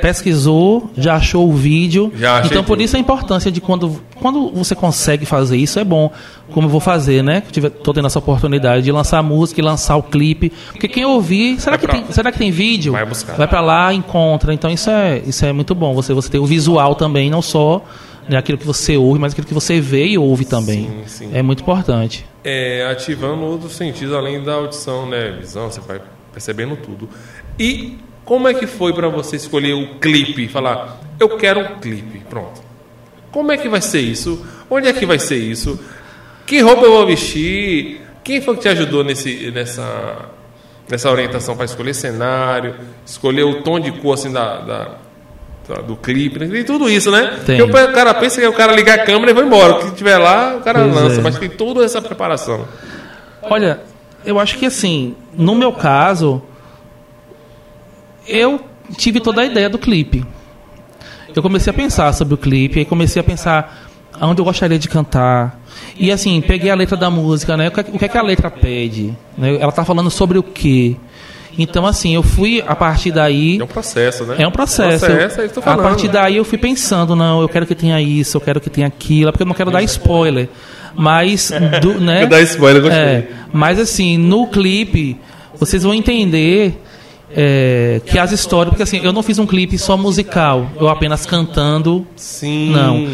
pesquisou, já achou o vídeo. Então, por tudo. isso a importância de quando, quando você consegue fazer isso, é bom. Como eu vou fazer, né? Tô tendo essa oportunidade de lançar a música e lançar o clipe. Porque quem ouvir, será, Vai que pra- tem, será que tem vídeo? Vai buscar. Vai pra lá, encontra. Então, isso é, isso é muito bom. Você, você tem o visual também, não só né, aquilo que você ouve, mas aquilo que você vê e ouve também. Sim, sim. É muito importante. é, ativando outros sentidos além da audição, né? Visão, você vai percebendo tudo. E como é que foi para você escolher o clipe? Falar, eu quero um clipe, pronto. Como é que vai ser isso? Onde é que vai ser isso? Que roupa eu vou vestir? Quem foi que te ajudou nesse, nessa, nessa orientação para escolher cenário, escolher o tom de cor assim da, da- do clipe, né? tem tudo isso, né? Tem. Porque o cara pensa que o cara ligar a câmera e vai embora. O que tiver lá, o cara Pois lança, é. mas tem toda essa preparação. Olha, eu acho que assim, no meu caso, eu tive toda a ideia do clipe. Eu comecei a pensar sobre o clipe, aí comecei a pensar aonde eu gostaria de cantar. E assim, peguei a letra da música, né? O que, o que é que a letra pede? né? Ela tá falando sobre o quê? Então, assim, eu fui a partir daí. É um processo, né? É um processo. processo é que eu tô a falando. partir daí eu fui pensando, não, eu quero que tenha isso, eu quero que tenha aquilo, porque eu não quero dar spoiler. Mas, do, né? Eu dar spoiler, gostei. É, mas assim, no clipe, vocês vão entender é, que as histórias. Porque assim, eu não fiz um clipe só musical, eu apenas cantando. Sim. Não.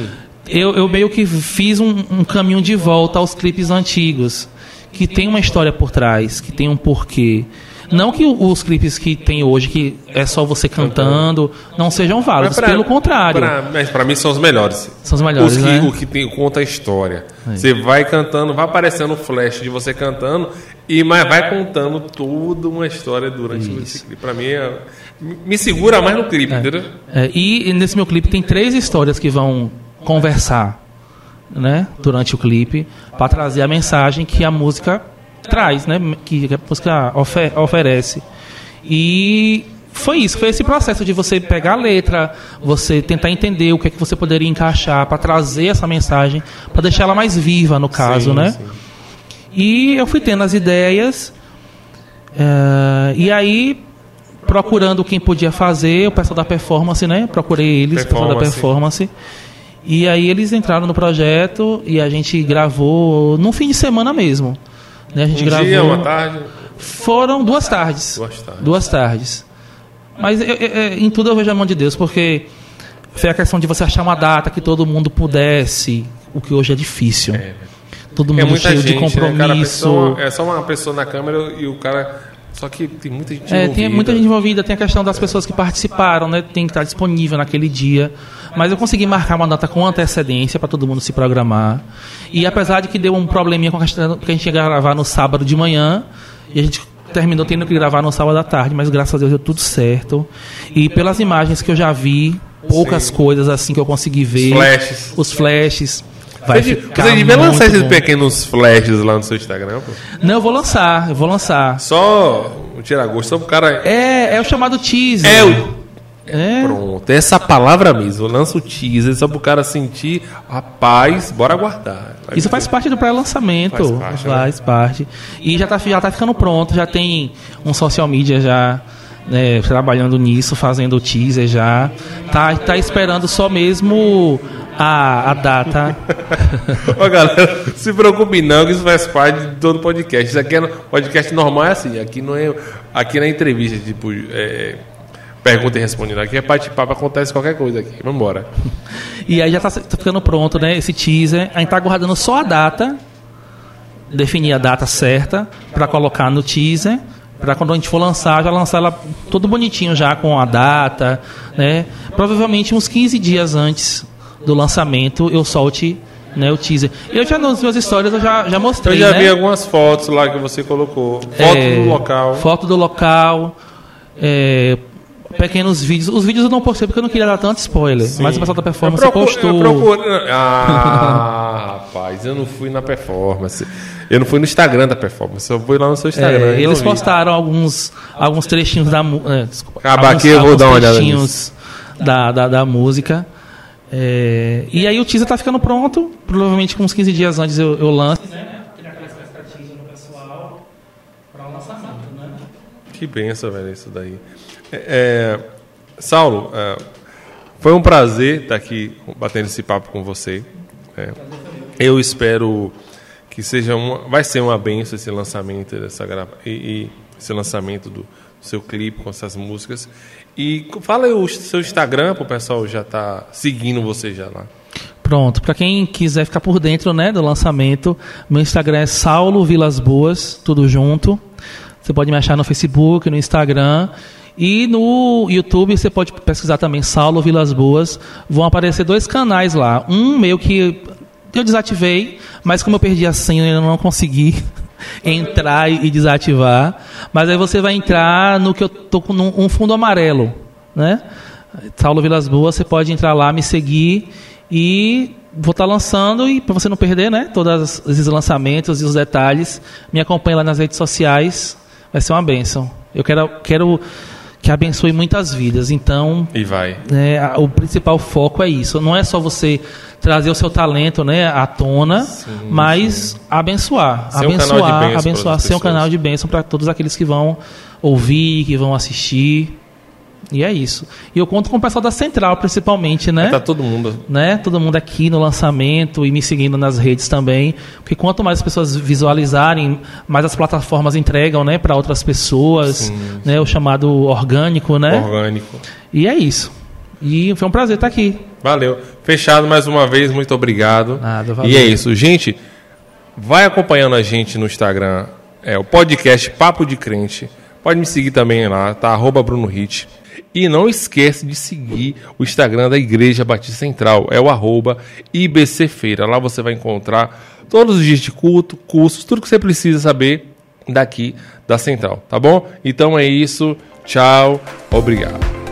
Eu, eu meio que fiz um, um caminho de volta aos clipes antigos, que tem uma história por trás, que tem um porquê. Não que os clipes que tem hoje, que é só você cantando, não sejam válidos. Pra- Pelo contrário, pra- mas pra mim são os melhores. são os melhores, Os que, né? O que tem, conta a história. Você vai cantando, vai aparecendo um flash de você cantando, e mas vai contando toda uma história durante esse clipe. Pra mim, é- me segura mais no clipe, entendeu? É, e nesse meu clipe tem três histórias que vão conversar, né, durante o clipe, para trazer a mensagem que a música traz, né, que a música ofe- oferece. E foi isso, foi esse processo de você pegar a letra, você tentar entender o que é que você poderia encaixar para trazer essa mensagem, para deixar ela mais viva, no caso, Sim, né? sim. E eu fui tendo as ideias. eh, e aí, procurando quem podia fazer, o pessoal da performance, né? Procurei eles, o pessoal da Performance. E aí eles entraram no projeto e a gente gravou num fim de semana mesmo. Né? A gente Um gravou. dia, uma tarde, Foram duas tardes. duas tardes. Duas tardes. Mas eu- eu- eu- em tudo eu vejo a mão de Deus, porque foi a questão de você achar uma data que todo mundo pudesse, o que hoje é difícil. Todo É mundo muita cheio gente, de né? Cara, compromisso. pessoa- é só uma pessoa na câmera e o cara. Só que tem muita gente É, tem envolvida. muita gente envolvida, tem a questão das pessoas que participaram, né? Tem que estar disponível naquele dia. Mas eu consegui marcar uma data com antecedência para todo mundo se programar. E apesar de que deu um probleminha com a questão que a gente ia gravar no sábado de manhã, e a gente terminou tendo que gravar no sábado à tarde, mas graças a Deus deu tudo certo. E pelas imagens que eu já vi, poucas Sim. coisas assim que eu consegui ver. flashes. Os flashes. Vai Você, ficar você devia muito lançar esses bom. pequenos flashes lá no seu Instagram, pô. Não, eu vou lançar, eu vou lançar. Só o tira-gosto, só pro cara. É, é o chamado teaser. É o. É. Pronto, essa palavra mesmo. Lança o teaser só pro cara sentir. Rapaz, bora aguardar. Vai Isso faz parte do pré-lançamento. Faz parte, né? Faz parte. E já tá, já tá ficando pronto, já tem um social media já né, trabalhando nisso, fazendo o teaser já. Tá, tá esperando só mesmo a, a data. Ó, galera, se preocupe não, que isso faz parte de todo podcast. Isso aqui é podcast normal, é assim. Aqui não é. Aqui na entrevista, tipo, é, pergunta e respondendo. Aqui é bate-papo, acontece qualquer coisa aqui. Vamos embora. E aí já tá, tá ficando pronto, né? Esse teaser. A gente tá aguardando só a data. Definir a data certa para colocar no teaser. Para quando a gente for lançar, já lançar ela todo bonitinho já com a data, né? Provavelmente uns 15 dias antes do lançamento eu solte né, o teaser. Eu já nas minhas histórias eu já, já Eu mostrei, já né? vi algumas fotos lá que você colocou. Foto É, do local. Foto do local. é, pequenos vídeos. Os vídeos eu não postei porque eu não queria dar tanto spoiler. Mas o pessoal da performance eu procuro, postou. Eu procuro- Ah, rapaz, eu não fui na performance. Eu não fui no Instagram da performance. Eu fui lá no seu Instagram. É, eles postaram alguns, alguns trechinhos da música. Acabar aqui, eu vou dar uma olhada trechinhos da, da, da música. É, e aí o teaser tá ficando pronto. Provavelmente com uns 15 dias antes eu, eu lanço. Que benção, velho, isso daí. É, é, Saulo, é, foi um prazer estar aqui batendo esse papo com você. É, eu espero que seja uma, vai ser uma benção esse lançamento dessa grava e, e esse lançamento do seu clipe com essas músicas. E fala aí o seu Instagram para o pessoal já tá seguindo você já lá. Pronto, para quem quiser ficar por dentro né, do lançamento, meu Instagram é Saulo Vilas Boas, tudo junto. Você pode me achar no Facebook, no Instagram. E no YouTube você pode pesquisar também Saulo Vilas Boas. Vão aparecer dois canais lá. Um meu que eu desativei, mas como eu perdi a senha, eu não consegui entrar e desativar. Mas aí você vai entrar no que eu tô com um fundo amarelo, né? Saulo Vilas Boas, você pode entrar lá, me seguir e vou estar lançando e para você não perder, né, todos esses lançamentos e os detalhes, me acompanhe lá nas redes sociais, vai ser uma benção. Eu quero quero que abençoe muitas vidas. Então, E vai. é, a- o principal foco é isso. Não é só você trazer o seu talento né, à tona, mas abençoar. Ser um abençoar, bênção para abençoar, ser um canal de bênção para todos aqueles que vão ouvir, que vão assistir. E é isso. E eu conto com o pessoal da Central, principalmente, né? Tá todo mundo. né? Todo mundo aqui no lançamento e me seguindo nas redes também, porque quanto mais as pessoas visualizarem, mais as plataformas entregam, né, para outras pessoas, Sim, né, o chamado orgânico, né? Orgânico. E é isso. E foi um prazer estar aqui. Valeu. Fechado mais uma vez, muito obrigado. Nada, valeu. E é isso. Gente, vai acompanhando a gente no Instagram, é o podcast Papo de Crente. Pode me seguir também lá, tá? Arroba Bruno Hit. E não esquece de seguir o Instagram da Igreja Batista Central, é o arroba IBC Feira. Lá você vai encontrar todos os dias de culto, cursos, tudo que você precisa saber daqui da Central, tá bom? Então é isso. Tchau. Obrigado.